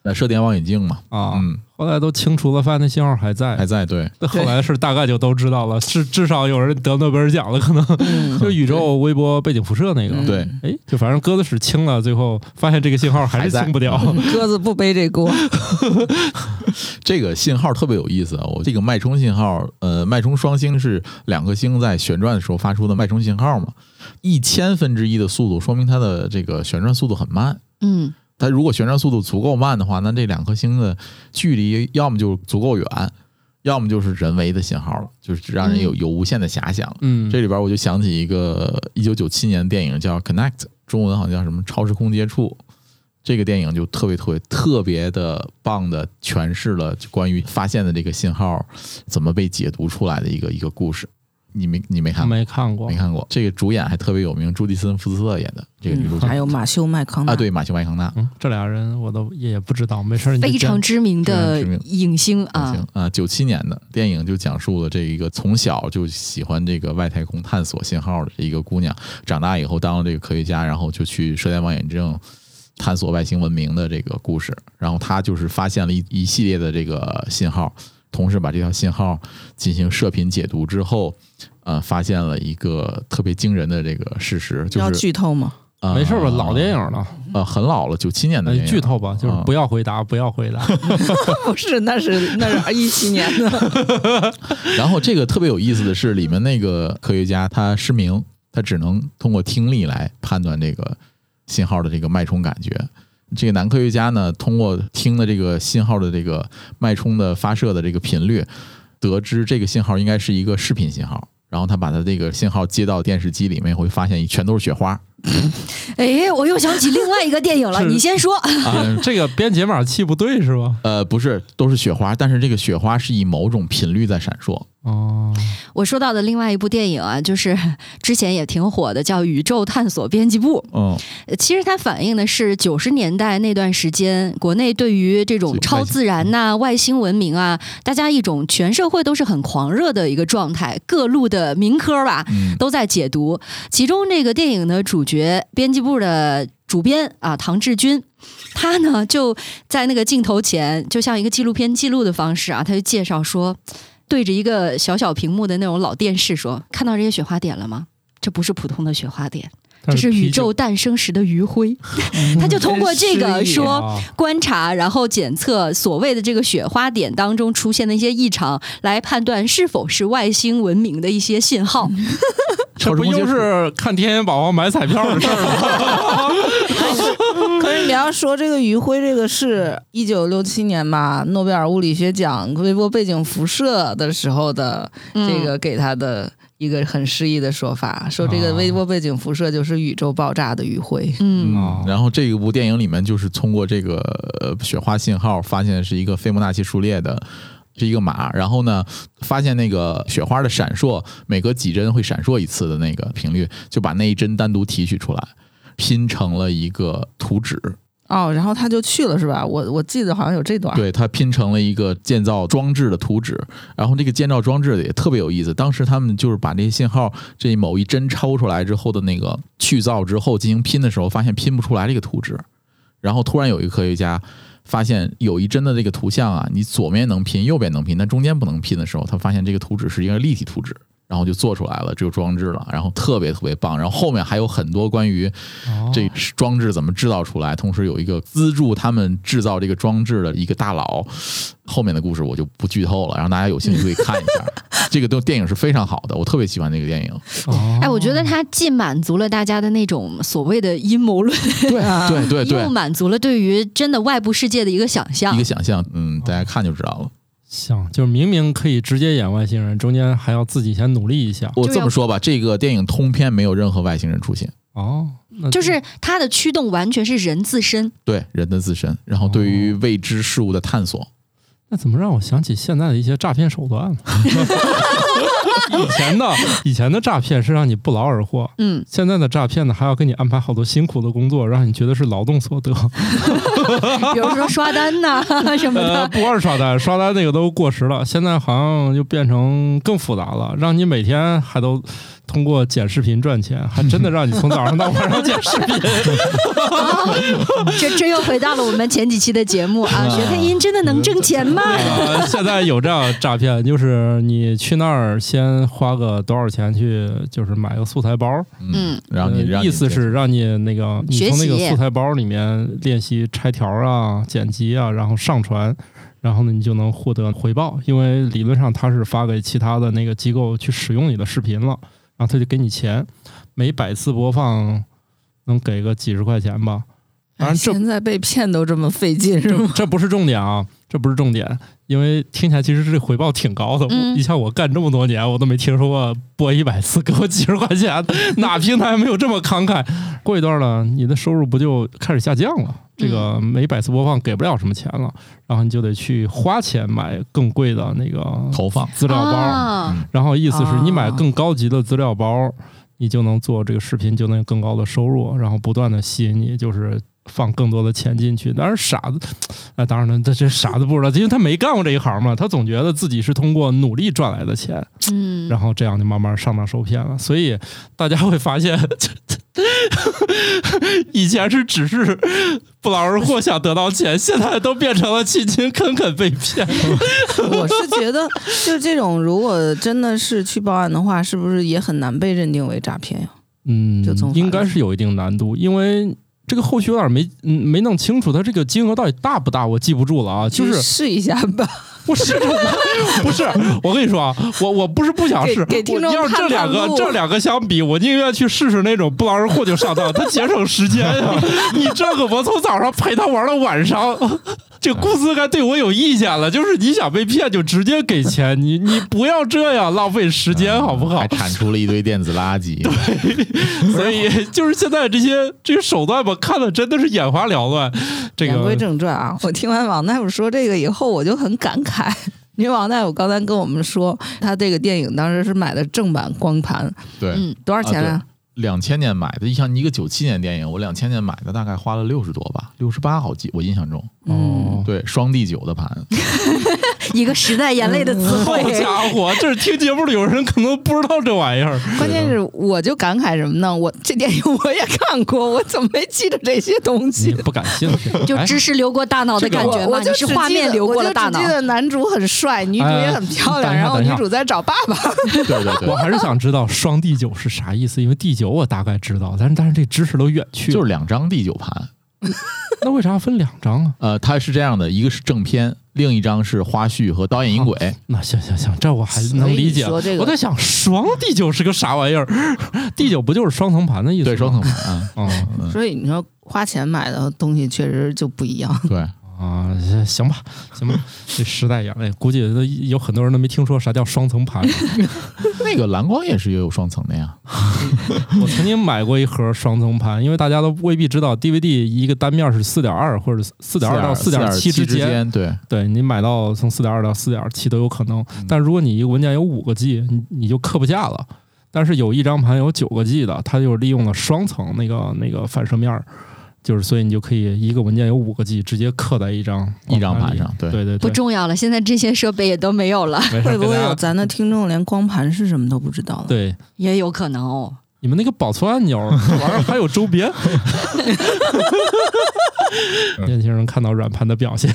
那射电望远镜嘛，啊，嗯，后来都清除了，发现那信号还在。还在对，后来是大概就都知道了，至至少有人得诺贝尔奖了，可能嗯就宇宙微波背景辐射那个。嗯对，哎，就反正鸽子屎清了，最后发现这个信号还是清不掉。鸽子不背这锅，这个信号特别有意思啊！我这个脉冲信号，呃，脉冲双星是两颗星在旋转的时候发出的脉冲信号嘛，一千分之一的速度，说明它的这个旋转速度很慢。嗯，它如果旋转速度足够慢的话，那这两颗星的距离要么就足够远，要么就是人为的信号了，就是让人有有无限的遐想。嗯，这里边我就想起一个一九九七年的电影叫《Connect》，中文好像叫什么“超时空接触”。这个电影就特别特别特别的棒的诠释了关于发现的这个信号怎么被解读出来的一个一个故事。你没你没看过？没看过没。看过。这个主演还特别有名，朱迪森·福斯特演的这个女主角。还有马修麦康纳啊，对，马修·麦康纳。嗯，这俩人我都也不知道，没事非常知名的影星啊，啊，九七年的电影就讲述了这一个从小就喜欢这个外太空探索信号的一个姑娘，长大以后当了这个科学家，然后就去射电望远镜探索外星文明的这个故事。然后她就是发现了一一系列的这个信号，同时把这条信号进行射频解读之后，呃，发现了一个特别惊人的这个事实，就要是剧透吗？呃没事儿吧？老电影了，呃很老了，九七年的哎电影。剧透吧，就是啊不要回答，不要回答。不是，那是那是一七年的，然后这个特别有意思的是，里面那个科学家他失明，他只能通过听力来判断这个信号的这个脉冲感觉。这个男科学家呢，通过听的这个信号的这个脉冲的发射的这个频率，得知这个信号应该是一个视频信号。然后他把他这个信号接到电视机里面，会发现全都是雪花哎，我又想起另外一个电影了，你先说。啊，这个编解码器不对是吧？呃，不是，都是雪花，但是这个雪花是以某种频率在闪烁。哦，我说到的另外一部电影啊，就是 之前也挺火的，叫《宇宙探索编辑部》。嗯，呃其实它反映的是九十年代那段时间，国内对于这种超自然呐、外星文明啊，大家一种全社会都是很狂热的一个状态，各路的民科吧嗯都在解读。其中这个电影的主角，编辑部的主编啊，唐志军。他呢就在那个镜头前，就像一个纪录片记录的方式啊，他就介绍说，对着一个小小屏幕的那种老电视说：“看到这些雪花点了吗？这不是普通的雪花点，这是宇宙诞生时的余晖。他就通过这个说啊观察，然后检测所谓的这个雪花点当中出现的一些异常，来判断是否是外星文明的一些信号。这不就是看天眼宝宝买彩票的事儿吗？你要说这个余晖，这个是一九六七年吧，诺贝尔物理学奖微波背景辐射的时候的这个给他的一个很诗意的说法，说这个微波背景辐射就是宇宙爆炸的余晖。嗯哦然后这一部电影里面就是通过这个呃雪花信号，发现是一个斐波那契数列的。是一个码，然后呢，发现那个雪花的闪烁，每隔几帧会闪烁一次的那个频率，就把那一帧单独提取出来，拼成了一个图纸。哦，然后他就去了是吧？我我记得好像有这段。对，他拼成了一个建造装置的图纸，然后这个建造装置也特别有意思。当时他们就是把这些信号这某一帧抽出来之后的那个去噪之后进行拼的时候，发现拼不出来这个图纸，然后突然有一个科学家发现有一帧的这个图像啊，你左面能拼，右边能拼，但中间不能拼的时候，他发现这个图纸是一个立体图纸。然后就做出来了这个装置了，然后特别特别棒。然后后面还有很多关于哦这装置怎么制造出来，同时有一个资助他们制造这个装置的一个大佬。后面的故事我就不剧透了，然后大家有兴趣可以看一下。这个都电影是非常好的，我特别喜欢那个电影。哦哎，我觉得它既满足了大家的那种所谓的阴谋论，对 对对对又，满足了对于真的外部世界的一个想象一个。想象，嗯，大家看就知道了。像就是明明可以直接演外星人，中间还要自己先努力一下。我这么说吧，这个电影通篇没有任何外星人出现，哦，那就是它的驱动完全是人自身，对人的自身，然后对于未知事物的探索。那怎么让我想起现在的一些诈骗手段呢？以前的以前的诈骗是让你不劳而获，嗯，现在的诈骗呢还要给你安排好多辛苦的工作，让你觉得是劳动所得。比如说刷单呐什么呃，的，不光是刷单，刷单那个都过时了，现在好像就变成更复杂了，让你每天还都通过剪视频赚钱，还真的让你从早上到晚上剪视频。这这又回到了我们前几期的节目啊，学配音真的能挣钱吗？呃，现在有这样诈骗，就是你去那儿先花个多少钱去，就是买个素材包，嗯，然后你让你呃意思是让你那个你从那个素材包里面练习拆条啊、剪辑啊，然后上传，然后呢你就能获得回报，因为理论上他是发给其他的那个机构去使用你的视频了，然后他就给你钱，每百次播放能给个几十块钱吧。当然这现在被骗都这么费劲是这吗？这不是重点啊，这不是重点，因为听起来其实是回报挺高的。嗯你像我干这么多年，我都没听说过播一百次给我几十块钱，哪 平台没有这么慷慨？过一段了，你的收入不就开始下降了？这个每百次播放给不了什么钱了，然后你就得去花钱买更贵的那个投放资料包。啊然后意思是你买啊更高级的资料包，你就能做这个视频，就能有更高的收入，然后不断的吸引你，就是放更多的钱进去。当然傻子，哎，当然了，这这傻子不知道，因为他没干过这一行嘛，他总觉得自己是通过努力赚来的钱，嗯，然后这样就慢慢上当受骗了。所以大家会发现。以前是只是不劳而获想得到钱，现在都变成了勤勤恳恳被骗。我是觉得，就这种如果真的是去报案的话，是不是也很难被认定为诈骗呀？嗯就从，应该是有一定难度，因为这个后续有点没嗯没弄清楚，它这个金额到底大不大，我记不住了啊。就是试一下吧。不 是不是，我跟你说啊，我我不是不想试，给给听众我要是这两个这两个相比，我宁愿去试试那种不劳而获就上当，它节省时间呀、你这个我从早上陪他玩到晚上。这公司该对我有意见了，就是你想被骗就直接给钱，你你不要这样浪费时间好不好还？产出了一堆电子垃圾。对所以就是现在这些这些手段吧，看的真的是眼花缭乱。这言归个正传啊，我听完王大夫说这个以后，我就很感慨。因为 王大夫刚才跟我们说，他这个电影当时是买的正版光盘，对，嗯多少钱啊？两千年买的，你像一个九七年电影，我两千年买的，大概花了六十多吧，六十八好几，我印象中，哦，对，双第九的盘，一个时代眼泪的词好汇。家伙，这是听节目的有人可能不知道这玩意儿。关键是我就感慨什么呢？我这电影我也看过，我怎么没记得这些东西？不感兴趣，就哎知识流过大脑的感觉吗？就你是画面流过了大脑我就只记。得男主很帅，女主也很漂亮，然后女主在找爸爸。对对对 我，还是想知道双第九是啥意思，因为第九我大概知道，但是但是这知识都远去。就是两张第九盘。那为啥分两张啊？呃，它是这样的，一个是正片，另一张是花絮和导演音轨。那行行行，这我还能理解。我在想双第九是个啥玩意儿？第九不就是双层盘的意思吗？对，双层盘。啊嗯所以你说花钱买的东西确实就不一样。对，啊，行吧，行吧，这时代眼泪，估计都有很多人都没听说啥叫双层盘。那个蓝光也是也有双层的呀。我曾经买过一盒双层盘，因为大家都未必知道，DVD 一个单面是四点二或者四点二到四点七之之间，间，对，对你买到从四点二到四点七都有可能。但如果你一个文件有五个 G，你你就刻不下了。但是有一张盘有九个 G 的，它就利用了双层那个那个反射面儿，就是所以你就可以一个文件有五个 G，直接刻在一张一张盘上对对对不，重要了，现在这些设备也都没有了，会不会有咱的听众连光盘是什么都不知道了？对也有可能哦。你们那个保存按钮这玩意儿还有周边，年轻人看到软盘的表现。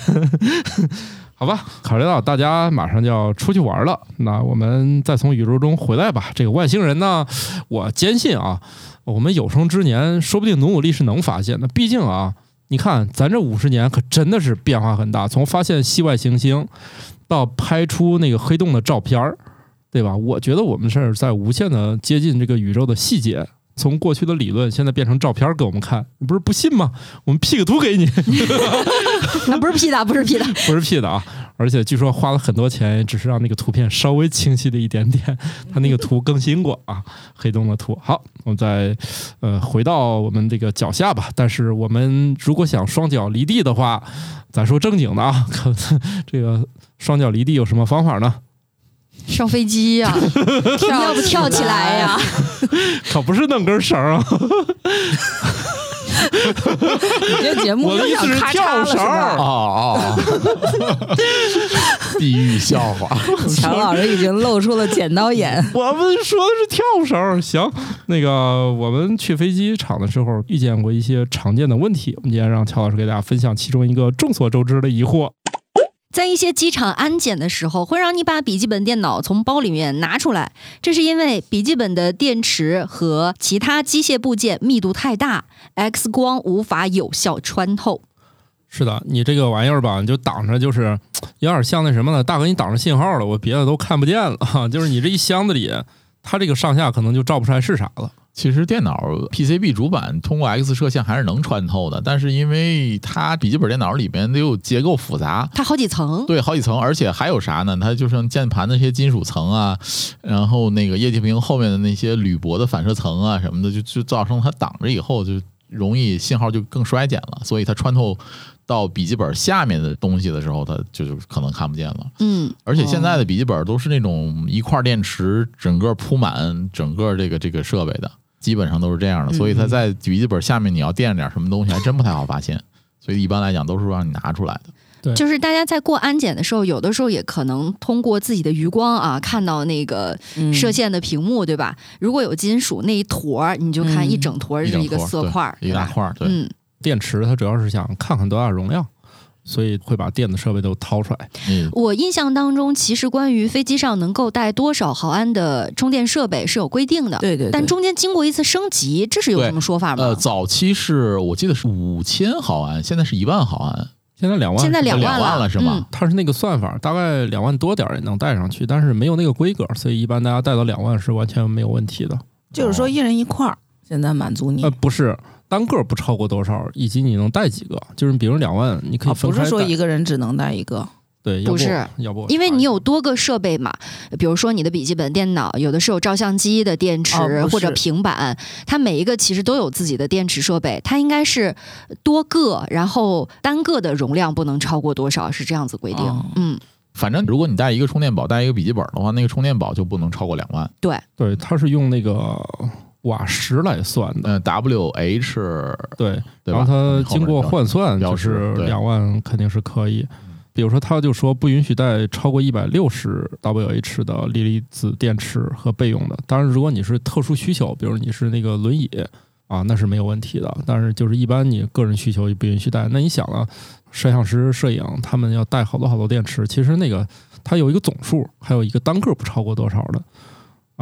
好吧，考虑到大家马上就要出去玩了，那我们再从宇宙中回来吧。这个外星人呢，我坚信啊，我们有生之年说不定努努力是能发现的。毕竟啊，你看咱这五十年可真的是变化很大，从发现系外行星到拍出那个黑洞的照片儿，对吧？我觉得我们是在无限的接近这个宇宙的细节。从过去的理论，现在变成照片给我们看，你不是不信吗？我们 P 个图给你，那不是 P 的，不是 P 的，不是 P 的啊！而且据说花了很多钱，只是让那个图片稍微清晰了一点点。他那个图更新过啊，黑洞的图。好，我们再呃回到我们这个脚下吧。但是我们如果想双脚离地的话，咱说正经的啊，可这个双脚离地有什么方法呢？上飞机呀、要不跳起来呀、可不是弄根绳儿啊！你这节目我的意思是又想咔嚓跳绳了是吧儿？哦哦，地狱笑话。乔老师已经露出了剪刀眼。我们说的是跳绳儿。行，那个我们去飞机场的时候遇见过一些常见的问题，我们今天让乔老师给大家分享其中一个众所周知的疑惑。在一些机场安检的时候，会让你把笔记本电脑从包里面拿出来，这是因为笔记本的电池和其他机械部件密度太大，X 光无法有效穿透。是的，你这个玩意儿吧，你就挡着，就是有点像那什么呢？大哥，你挡着信号了，我别的都看不见了哈。就是你这一箱子里，它这个上下可能就照不出来是啥了。其实电脑 PCB 主板通过 X 射线还是能穿透的，但是因为它笔记本电脑里面都有结构复杂，它好几层，对，好几层，而且还有啥呢？它就像键盘的那些金属层啊，然后那个液晶屏后面的那些铝箔的反射层啊什么的，就就造成它挡着以后就容易信号就更衰减了，所以它穿透到笔记本下面的东西的时候，它就就可能看不见了。嗯，而且现在的笔记本都是那种一块电池整个铺满整个这个这个设备的，基本上都是这样的，所以它在笔记本下面你要垫点什么东西，还真不太好发现。所以一般来讲都是让你拿出来的。对。就是大家在过安检的时候，有的时候也可能通过自己的余光啊，看到那个嗯。射线的屏幕，对吧？如果有金属那一坨儿，你就看嗯。一整坨儿一整是一个色块儿，一大块儿，对，嗯，电池它主要是想看看多大容量，所以会把电子设备都掏出来。嗯，我印象当中，其实关于飞机上能够带多少毫安的充电设备是有规定的，对对对，但中间经过一次升级，这是有什么说法吗？呃，早期是我记得是五千毫安，现在是一万毫安，现在两万，现在两两万了是吗？嗯。它是那个算法，大概两万多点儿也能带上去，但是没有那个规格，所以一般大家带到两万是完全没有问题的。就是说一人一块儿，现在满足你。呃，不是单个不超过多少，以及你能带几个，就是比如两万，你可以啊，分开带。不是说一个人只能带一个。对，要不是要不因为你有多个设备嘛，比如说你的笔记本电脑，有的是有照相机的电池、哦或者平板，它每一个其实都有自己的电池设备，它应该是多个，然后单个的容量不能超过多少，是这样子规定。哦嗯，反正如果你带一个充电宝，带一个笔记本的话，那个充电宝就不能超过两万。对，对，它是用那个瓦时来算的，嗯，W H 对，对？然后它经过换算，就是两万肯定是可以。比如说，他就说不允许带超过一百六十 WH 的锂离子电池和备用的。当然，如果你是特殊需求，比如你是那个轮椅啊，那是没有问题的。但是就是一般你个人需求就不允许带。那你想啊，摄像师、摄影他们要带好多好多电池，其实那个它有一个总数，还有一个单个不超过多少的。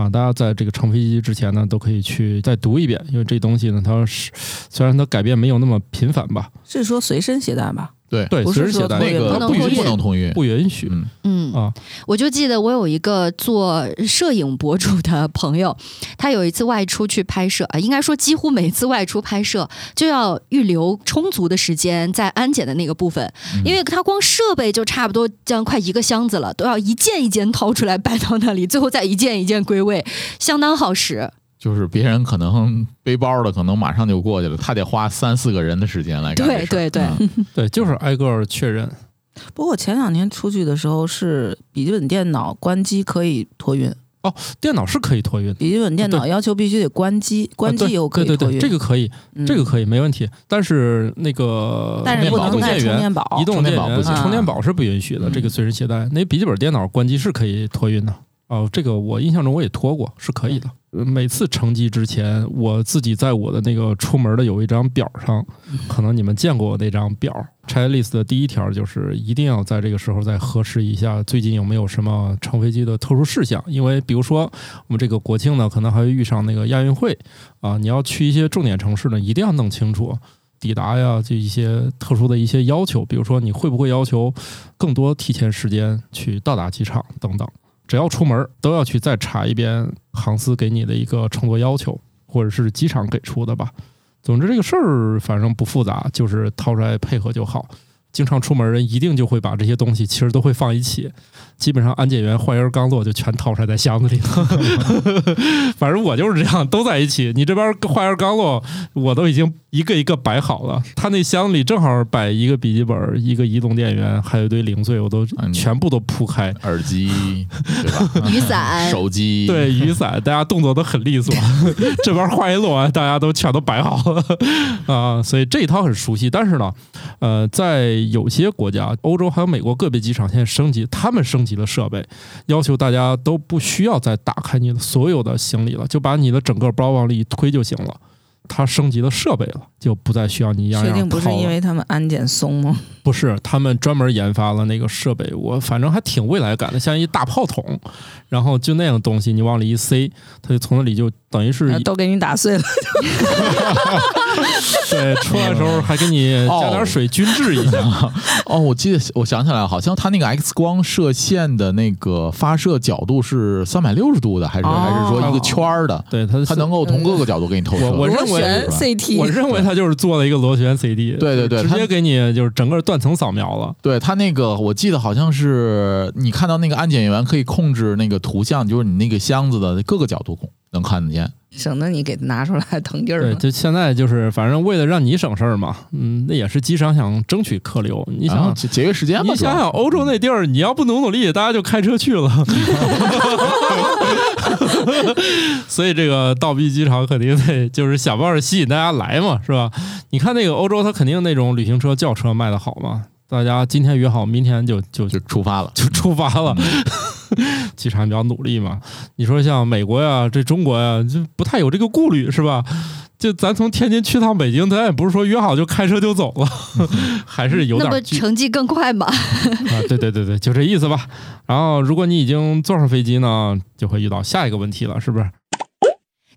啊，大家在这个乘飞机之前呢，都可以去再读一遍，因为这东西呢，它是虽然它改变没有那么频繁吧，是说随身携带吧？对对，不是说那个不能不允不能通运。不允许嗯，嗯啊。我就记得我有一个做摄影博主的朋友，他有一次外出去拍摄啊，应该说几乎每次外出拍摄就要预留充足的时间在安检的那个部分，嗯因为他光设备就差不多将快一个箱子了，都要一件一件掏出来摆到那里，最后再一件一件归位，相当耗时。就是别人可能背包的可能马上就过去了，他得花三四个人的时间来干这事。对对对嗯 对，就是挨个儿确认。不过我前两天出去的时候是笔记本电脑关机可以托运，哦电脑是可以托运的。笔记本电脑要求必须得关机，关机又可以对对对，托运。这个可以，嗯这个可以，没问题。但是那个但是不能带充移动电宝移。动电源、充电宝不行充电宝是不允许的，嗯这个随身携带。那笔记本电脑关机是可以托运的。哦，这个我印象中我也托过，是可以的。呃每次乘机之前，我自己在我的那个出门的有一张表上，可能你们见过我那张表。checklist 的第一条就是一定要在这个时候再核实一下最近有没有什么乘飞机的特殊事项，因为比如说我们这个国庆呢，可能还会遇上那个亚运会啊，你要去一些重点城市呢，一定要弄清楚。抵达呀，就一些特殊的一些要求，比如说你会不会要求更多提前时间去到达机场等等。只要出门都要去再查一遍航司给你的一个乘坐要求，或者是机场给出的吧。总之这个事儿反正不复杂，就是掏出来配合就好。经常出门人一定就会把这些东西其实都会放一起，基本上安检员话音刚落就全掏出来在箱子里了。反正我就是这样，都在一起。你这边话音刚落，我都已经一个一个摆好了。他那箱子里正好摆一个笔记本、一个移动电源，还有一堆零碎，我都嗯全部都铺开。耳机对吧？雨伞手机对雨伞，大家动作都很利索。这边话一落完，大家都全都摆好了啊，所以这一套很熟悉。但是呢，呃，在有些国家，欧洲还有美国个别机场现在升级，他们升级了设备，要求大家都不需要再打开你的所有的行李了，就把你的整个包往里一推就行了。它升级了设备了，就不再需要你一样确样掏了定不是因为他们安检松吗？不是，他们专门研发了那个设备，我反正还挺未来感的，像一大炮筒，然后就那样东西，你往里一塞，它就从那里就等于是都给你打碎了。对出来的时候还给你加点水均质一下。哦，我记得我想起来，好像它那个 X 光射线的那个发射角度是三百六十度的，还是、哦还是说一个圈儿的？对，它它能够从各个角度给你透射。我我认为螺旋 CT，我认为它就是做了一个螺旋 CD，对对对直接给你就是整个断层扫描了。对它那个，我记得好像是你看到那个安检员可以控制那个图像，就是你那个箱子的各个角度控能看得见。省得你给它拿出来腾地儿对，就现在就是反正为了让你省事儿嘛，嗯，那也是机场想争取客流。你想然后节节约时间嘛。你想想，欧洲那地儿，你要不努努力，大家就开车去了。所以这个倒闭机场肯定得就是想办法吸引大家来嘛，是吧？你看那个欧洲，它肯定那种旅行车、轿车卖的好嘛，大家今天约好，明天就就就出发了。就出发了。机场比较努力嘛，你说像美国呀，这中国呀，就不太有这个顾虑，是吧？就咱从天津去趟北京，咱也不是说约好就开车就走了，还是有点那不成绩更快吗？啊，对对对对，就这意思吧。然后，如果你已经坐上飞机呢，就会遇到下一个问题了，是不是？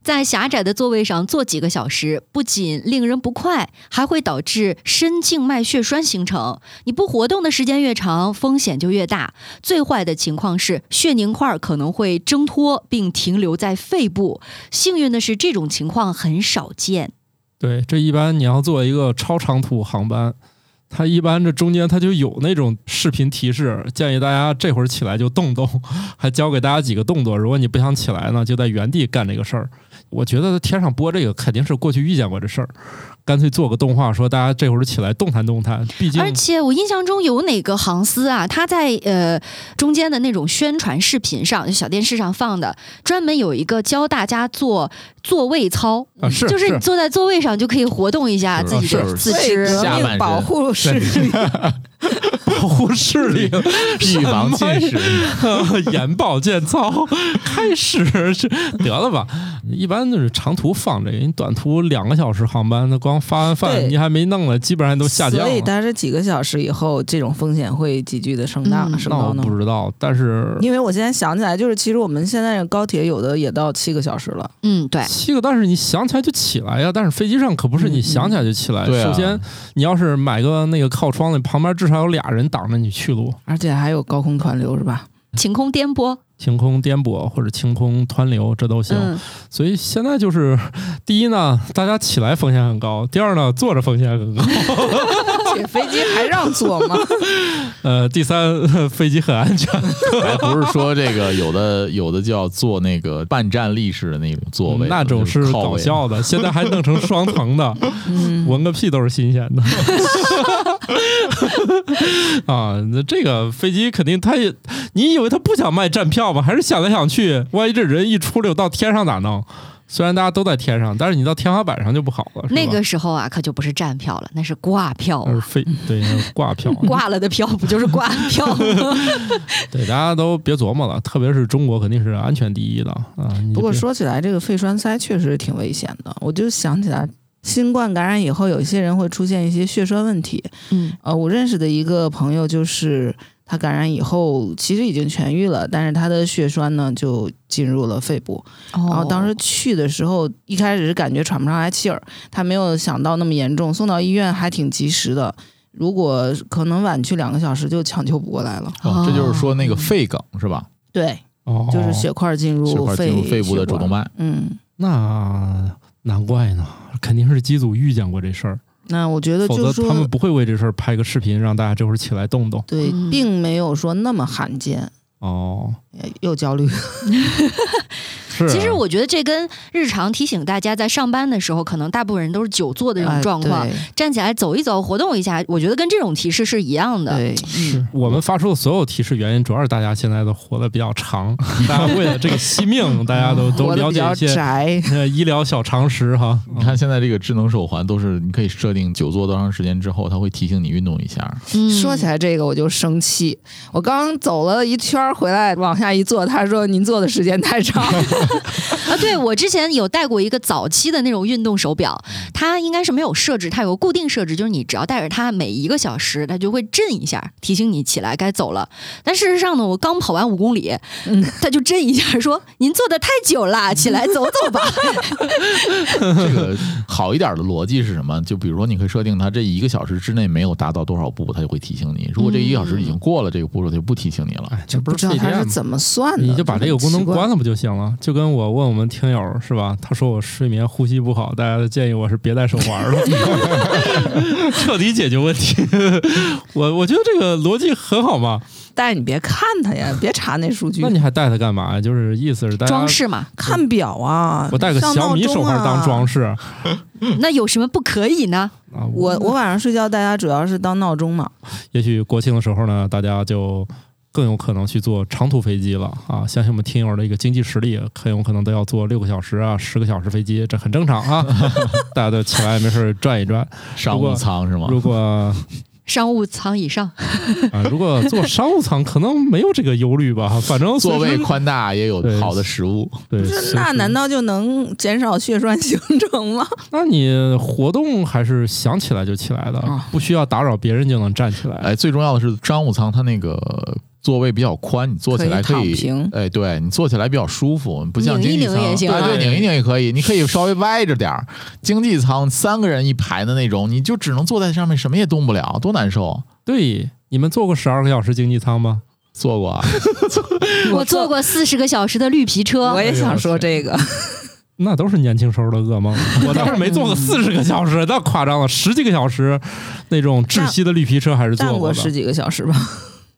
在狭窄的座位上坐几个小时，不仅令人不快，还会导致深静脉血栓形成。你不活动的时间越长，风险就越大。最坏的情况是血凝块可能会挣脱并停留在肺部。幸运的是，这种情况很少见。对，这一般你要做一个超长途航班，它一般这中间它就有那种视频提示，建议大家这会儿起来就动动，还教给大家几个动作。如果你不想起来呢，就在原地干这个事儿。我觉得天上播这个肯定是过去遇见过这事儿，干脆做个动画，说大家这会儿起来动弹动弹。毕竟而且我印象中有哪个航司啊，他在呃中间的那种宣传视频上，就小电视上放的，专门有一个教大家做座位操，啊是就是你坐在座位上就可以活动一下自己的四最肢。下半身命保护视力，保护视力，预防近视，眼保健操 开始是得了吧？一般都是长途放这个，你短途两个小时航班，那光发完饭你还没弄呢，基本上都下降所以，了。但是几个小时以后，这种风险会急剧的升大、嗯那我升高呢。不知道，但是因为我现在想起来，就是其实我们现在高铁有的也到七个小时了。嗯，对。七个，但是你想起来就起来呀。但是飞机上可不是你想起来就起来。首先，你要是买个那个靠窗的，旁边至少有俩人挡着你去路。而且还有高空湍流是吧？晴空颠簸，晴空颠簸或者晴空湍流，这都行。嗯，所以现在就是，第一呢，大家起来风险很高；第二呢，坐着风险很高。这飞机还让坐吗？呃，第三，飞机很安全。还不是说这个有的有的叫坐那个半站立式的那种座位，那种是搞笑的，现在还弄成双层的，嗯，闻个屁都是新鲜的。啊，那这个飞机肯定他也，你以为他不想卖站票吗？还是想来想去，万一这人一出溜到天上咋弄？虽然大家都在天上，但是你到天花板上就不好了。那个时候啊，可就不是站票了，那是挂票是飞对那是挂票，挂了的票不就是挂票吗？对大家都别琢磨了，特别是中国肯定是安全第一的啊。不过说起来，这个肺栓塞确实挺危险的。我就想起来，新冠感染以后，有一些人会出现一些血栓问题。嗯，呃，我认识的一个朋友，就是他感染以后，其实已经痊愈了，但是他的血栓呢就进入了肺部。然然后当时去的时候，一开始是感觉喘不上来气儿，他没有想到那么严重，送到医院还挺及时的。如果可能晚去两个小时，就抢救不过来了。哦，这就是说那个肺梗是吧？对，哦，就是血块进入血块进入肺部的主动。脉。嗯，那难怪呢，肯定是机组遇见过这事儿，那我觉得否就是说，则他们不会为这事儿拍个视频让大家这会儿起来动动。对，嗯并没有说那么罕见。哦，哎 又焦虑，是啊。其实我觉得这跟日常提醒大家在上班的时候，可能大部分人都是久坐的这种哎状况，对站起来走一走，活动一下，我觉得跟这种提示是一样的。对，是我们发出的所有提示原因，主要是大家现在都活得比较长，大家为了这个惜命，大家都都 了解一些宅。呃医疗小常识哈。你看现在这个智能手环都是你可以设定久坐多长时间之后，它会提醒你运动一下。嗯说起来这个我就生气，我刚走了一圈回来，往下一坐，他说您坐的时间太长。啊，对我之前有戴过一个早期的那种运动手表，它应该是没有设置，它有个固定设置，就是你只要戴着它，每一个小时它就会震一下，提醒你起来该走了。但事实上呢，我刚跑完五公里，嗯 它就震一下说：“您坐的太久了，起来走走吧。这个好一点的逻辑是什么？就比如说，你可以设定它这一个小时之内没有达到多少步，它就会提醒你。如果这一个小时已经过了这个步骤，它就不提醒你了。哎，这不不知道是费电吗？他是怎么算的，你就把这个功能关了不就行了？就跟我问我们听友是吧？他说我睡眠呼吸不好，大家的建议我是别戴手环了，彻底解决问题。我我觉得这个逻辑很好嘛。但是你别看它呀，别查那数据那，你还戴它干嘛呀？就是意思是”装饰嘛，看表啊。我戴个小米手环当装啊。饰 那有什么不可以呢？啊。我我晚上睡觉，大家主要是当闹钟嘛。也许国庆的时候呢，大家就更有可能去坐长途飞机了啊！相信我们听友的一个经济实力，很有可能都要坐六个小时啊、十个小时飞机，这很正常啊。大家都起来没事儿转一转。商务舱是吗？如果商务舱以上，啊，如果坐商务舱，可能没有这个忧虑吧。反正座位宽大也有好的食物。对，那难道就能减少血栓形成吗？那你活动还是想起来就起来的啊，不需要打扰别人就能站起来。哎，最重要的是商务舱它那个座位比较宽，你坐起来可以可以平哎，对你坐起来比较舒服，不像拧一经济舱，拧也行啊对对，拧一拧也可以，你可以稍微歪着点儿。经济舱三个人一排的那种，你就只能坐在上面，什么也动不了，多难受。对，你们坐过十二个小时经济舱吗？坐过啊，我坐过四十个小时的绿皮车我，也想说这个，那都是年轻时候的噩梦。我倒是没坐过四十个小时，那夸张了，十几个小时那种窒息的绿皮车还是坐站过的。十几个小时吧。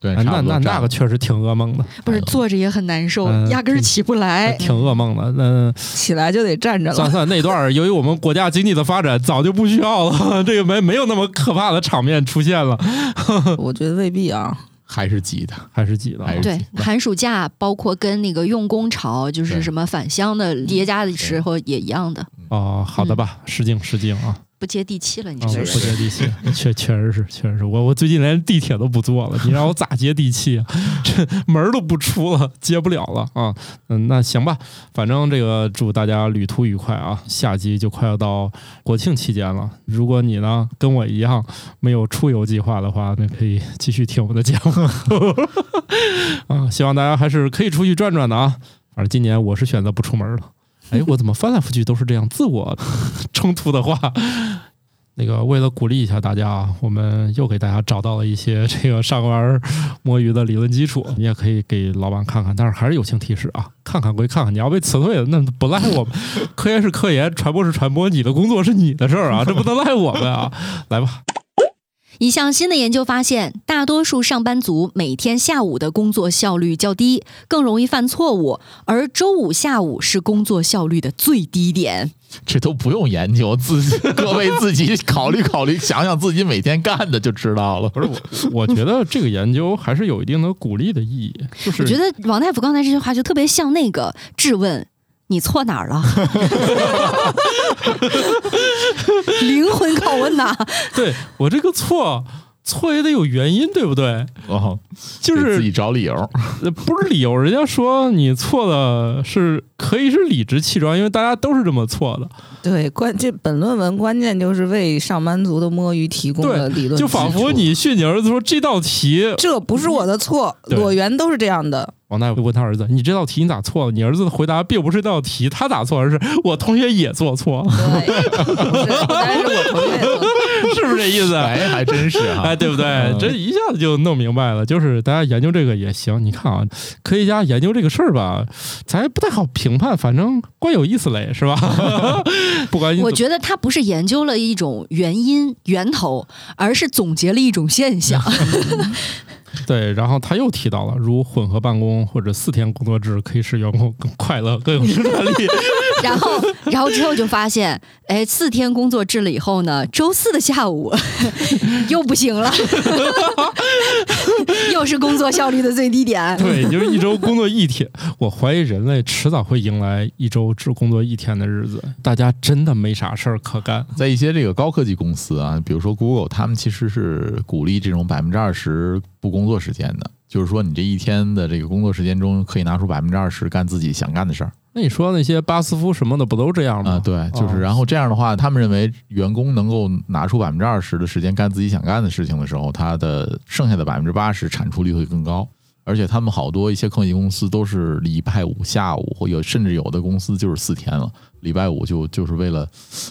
对，啊那那那个确实挺噩梦的，不是坐着也很难受，嗯压根儿起不来。挺噩梦的。那 起来就得站着了。算算那段儿，由于我们国家经济的发展，早就不需要了，这个没没有那么可怕的场面出现了，我觉得未必啊。还是挤的。还是挤的对，寒暑假包括跟那个用工潮，就是什么返乡的叠加的时候也一样的，哦，好的吧，失敬失敬啊。不接地气了。你啊，这个人，不接地气，确确实是，确实是我我最近连地铁都不坐了，你让我咋接地气啊？这门儿都不出了，接不了了啊！嗯，那行吧，反正这个祝大家旅途愉快啊！下集就快要到国庆期间了，如果你呢跟我一样没有出游计划的话，那可以继续听我们的节目 啊！希望大家还是可以出去转转的啊！反正今年我是选择不出门了。哎，我怎么翻来覆去都是这样自我 冲突的话？那个，为了鼓励一下大家啊，我们又给大家找到了一些这个上班摸鱼的理论基础，你也可以给老板看看。但是还是友情提示啊，看看归看看，你要被辞退了，那不赖我们。科研是科研，传播是传播，你的工作是你的事儿啊，这不能赖我们啊。来吧，一项新的研究发现，大多数上班族每天下午的工作效率较低，更容易犯错误，而周五下午是工作效率的最低点。这都不用研究，自己各位自己 考虑考虑，想想自己每天干的就知道了。不是我，我觉得这个研究还是有一定的鼓励的意义。就是我觉得王大夫刚才这句话就特别像那个质问：“你错哪儿了？” 灵魂拷问呐！对我这个错错也得有原因，对不对？哦，就是自己找理由。呃不是理由，人家说你错的是可以是理直气壮，因为大家都是这么错的，对，关这本论文关键就是为上班族的摸鱼提供了理论，就仿佛你训你儿子说这道题，这不是我的错，裸园都是这样的。王大夫问他儿子：“你这道题你咋错了？”你儿子的回答并不是这道题他咋错，而是我同学也做错了，对，不 是，但是我同学也做错 是不是这意思？哎，还真是啊。哎，对不对？嗯这一下子就弄明白了。就是大家研究这个也行。你看啊，科学家研究这个事儿吧，咱也不太好评判，反正怪有意思嘞，是吧？不管你我觉得他不是研究了一种原因源头，而是总结了一种现象。对，然后他又提到了，如混合办公或者四天工作制，可以使员工更快乐、更有生产力。然后，然后之后就发现，哎，四天工作制了以后呢，周四的下午 又不行了，又是工作效率的最低点。对，就是一周工作一天。我怀疑人类迟早会迎来一周只工作一天的日子，大家真的没啥事儿可干。在一些这个高科技公司啊，比如说 Google，他们其实是鼓励这种百分之二十不工作时间的，就是说你这一天的这个工作时间中，可以拿出百分之二十干自己想干的事儿那你说那些巴斯夫什么的，不都这样吗？啊。对，就是哦然后这样的话，他们认为员工能够拿出百分之二十的时间干自己想干的事情的时候，他的剩下的百分之八十产出率会更高。而且他们好多一些科技公司都是礼拜五下午，或有甚至有的公司就是四天了，礼拜五就就是为了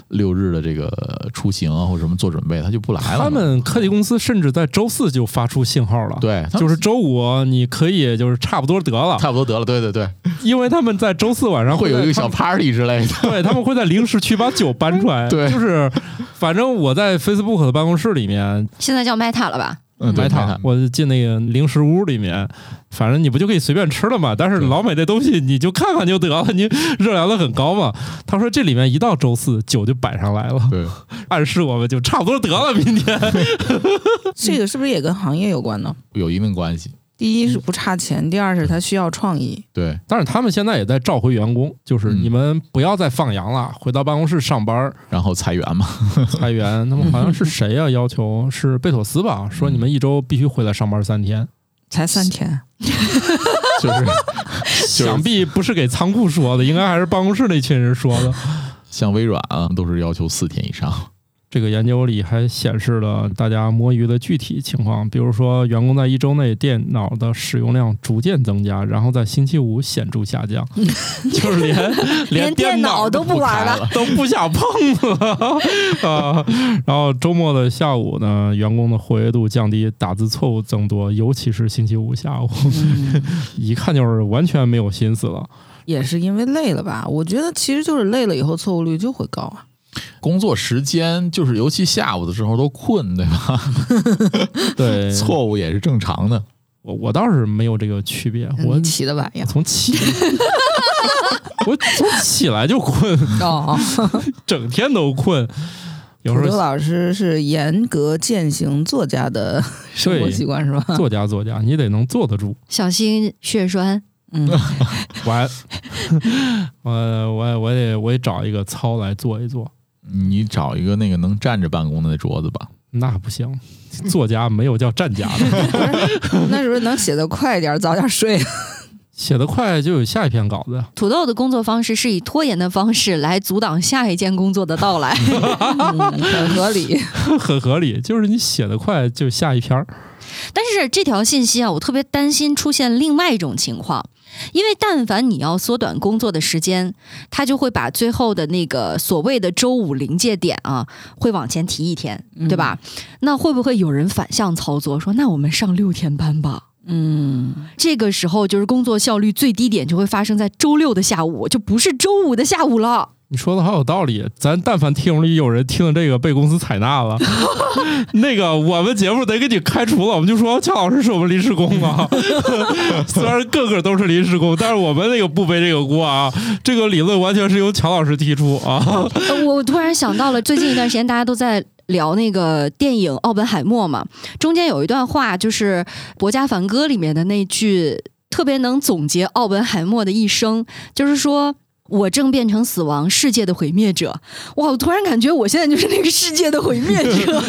六日的这个出行啊或者什么做准备，他就不来了。他们科技公司甚至在周四就发出信号了。。对，就是周五你可以就是差不多得了，差不多得了，对对对，因为他们在周四晚上会有一个小 party 之类的。对他们会在临时区把酒搬出来。对就是反正我在 Facebook 的办公室里面现在叫 Meta 了吧？嗯，对买它，我就进那个零食屋里面，反正你不就可以随便吃了嘛？但是老美那东西你就看看就得了，你热量都很高嘛。他说这里面一到周四酒就摆上来了，对，暗示我们就差不多得了，明天。这个是不是也跟行业有关呢？有一定关系。第一是不差钱，第二是他需要创意。对，但是他们现在也在召回员工，就是嗯你们不要再放羊了，回到办公室上班。然后裁员嘛，裁员，他们好像是谁呀、要求是贝索斯吧？说你们一周必须回来上班三天。才三天，就是就是想必不是给仓库说的，应该还是办公室那群人说的。像微软啊，都是要求四天以上。这个研究里还显示了大家摸鱼的具体情况，比如说员工在一周内电脑的使用量逐渐增加，然后在星期五显著下降，就是连连电电脑都不玩了，都不想碰了 啊。然后周末的下午呢，员工的活跃度降低，打字错误增多，尤其是星期五下午，嗯，一看就是完全没有心思了。也是因为累了吧？我觉得其实就是累了以后错误率就会高啊。工作时间就是，尤其下午的时候都困，对吧？对，错误也是正常的。我我倒是没有这个区别，我起的晚呀？从起，我从起来就困，哦，整天都困。有土豆时候老师是严格践行作家的生活习惯是吧？作家作家，你得能坐得住。小心血栓。嗯，我还，我我我得我得找一个操来做一做，你找一个那个能站着办公的那桌子吧。那不行。作家没有叫站家的，那是不是能写得快一点，早点睡？写得快就有下一篇稿子。土豆的工作方式是以拖延的方式来阻挡下一件工作的到来。嗯，很合理。很合理，就是你写得快就下一篇儿。但是这条信息啊，我特别担心出现另外一种情况，因为但凡你要缩短工作的时间，他就会把最后的那个所谓的周五临界点啊，会往前提一天，对吧？那会不会有人反向操作，说那我们上六天班吧？嗯，这个时候就是工作效率最低点就会发生在周六的下午，就不是周五的下午了。你说的好有道理，咱但凡听众里有人听了这个被公司采纳了，那个我们节目得给你开除了，我们就说乔老师是我们临时工啊。虽然个个都是临时工，但是我们那个不背这个锅啊。这个理论完全是由乔老师提出啊。呃我突然想到了，最近一段时间大家都在聊那个电影《奥本海默》嘛，中间有一段话就是《博家梵歌》里面的那句，特别能总结奥本海默的一生，就是说。我正变成死亡世界的毁灭者，哇！我突然感觉我现在就是那个世界的毁灭者。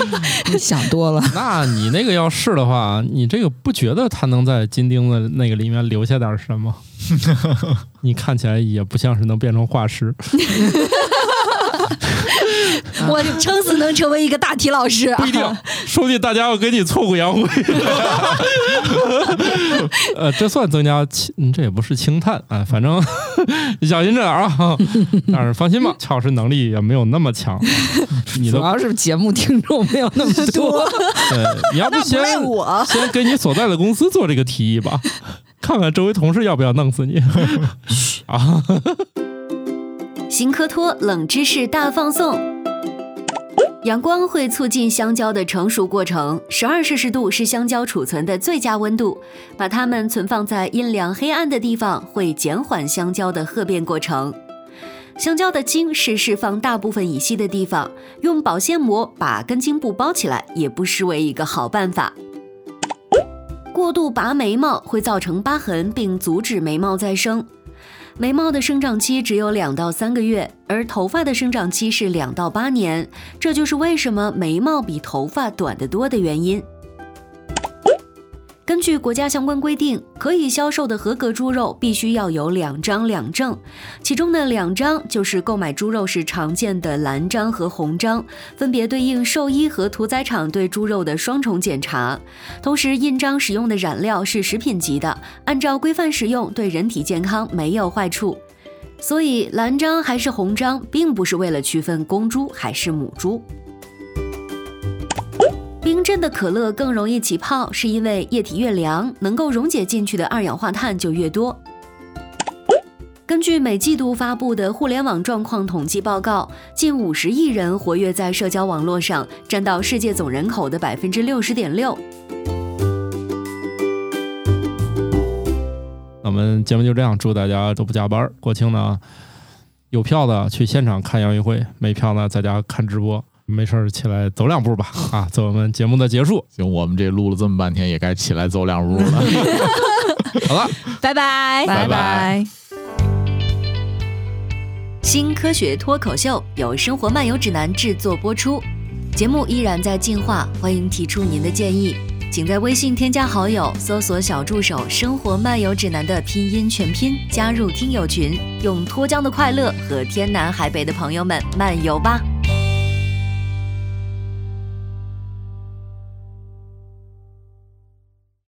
你想多了。那你那个要是的话，你这个不觉得他能在金钉子那个里面留下点什么？你看起来也不像是能变成化石。我撑死能成为一个大体老师，不一定，说不定大家要给你挫骨扬灰。呃，这算增加轻，嗯这也不是轻叹啊，反正 你小心着点啊。但是放心吧，乔老师能力也没有那么强，你主要是节目听众没有那么多。对，你要不先先给你所在的公司做这个提议吧，看看周围同事要不要弄死你。啊，新科托冷知识大放送。阳光会促进香蕉的成熟过程，十二摄氏度是香蕉储存的最佳温度。把它们存放在阴凉黑暗的地方，会减缓香蕉的褐变过程。香蕉的茎是释放大部分乙烯的地方，用保鲜膜把根茎部包起来，也不失为一个好办法。过度拔眉毛会造成疤痕，并阻止眉毛再生。眉毛的生长期只有两到三个月，而头发的生长期是两到八年，这就是为什么眉毛比头发短得多的原因。根据国家相关规定，可以销售的合格猪肉必须要有两张两证，其中的两张就是购买猪肉时常见的蓝章和红章，分别对应兽医和屠宰场对猪肉的双重检查。同时，印章使用的染料是食品级的，按照规范使用，对人体健康没有坏处。所以，蓝章还是红章，并不是为了区分公猪还是母猪。冰镇的可乐更容易起泡，是因为液体越凉，能够溶解进去的二氧化碳就越多。根据每季度发布的互联网状况统计报告，近五十亿人活跃在社交网络上，占到世界总人口的百分之六十点六。我们节目就这样，祝大家都不加班。国庆呢，有票的去现场看杨运会，没票呢在家看直播。没事儿起来走两步吧，啊，走我们节目的结束。行，我们这录了这么半天，也该起来走两步了。好了，拜拜，拜拜。新科学脱口秀由《生活漫游指南》制作播出，节目依然在进化，欢迎提出您的建议，请在微信添加好友，搜索小助手“生活漫游指南”的拼音全拼，加入听友群，用脱缰的快乐和天南海北的朋友们漫游吧。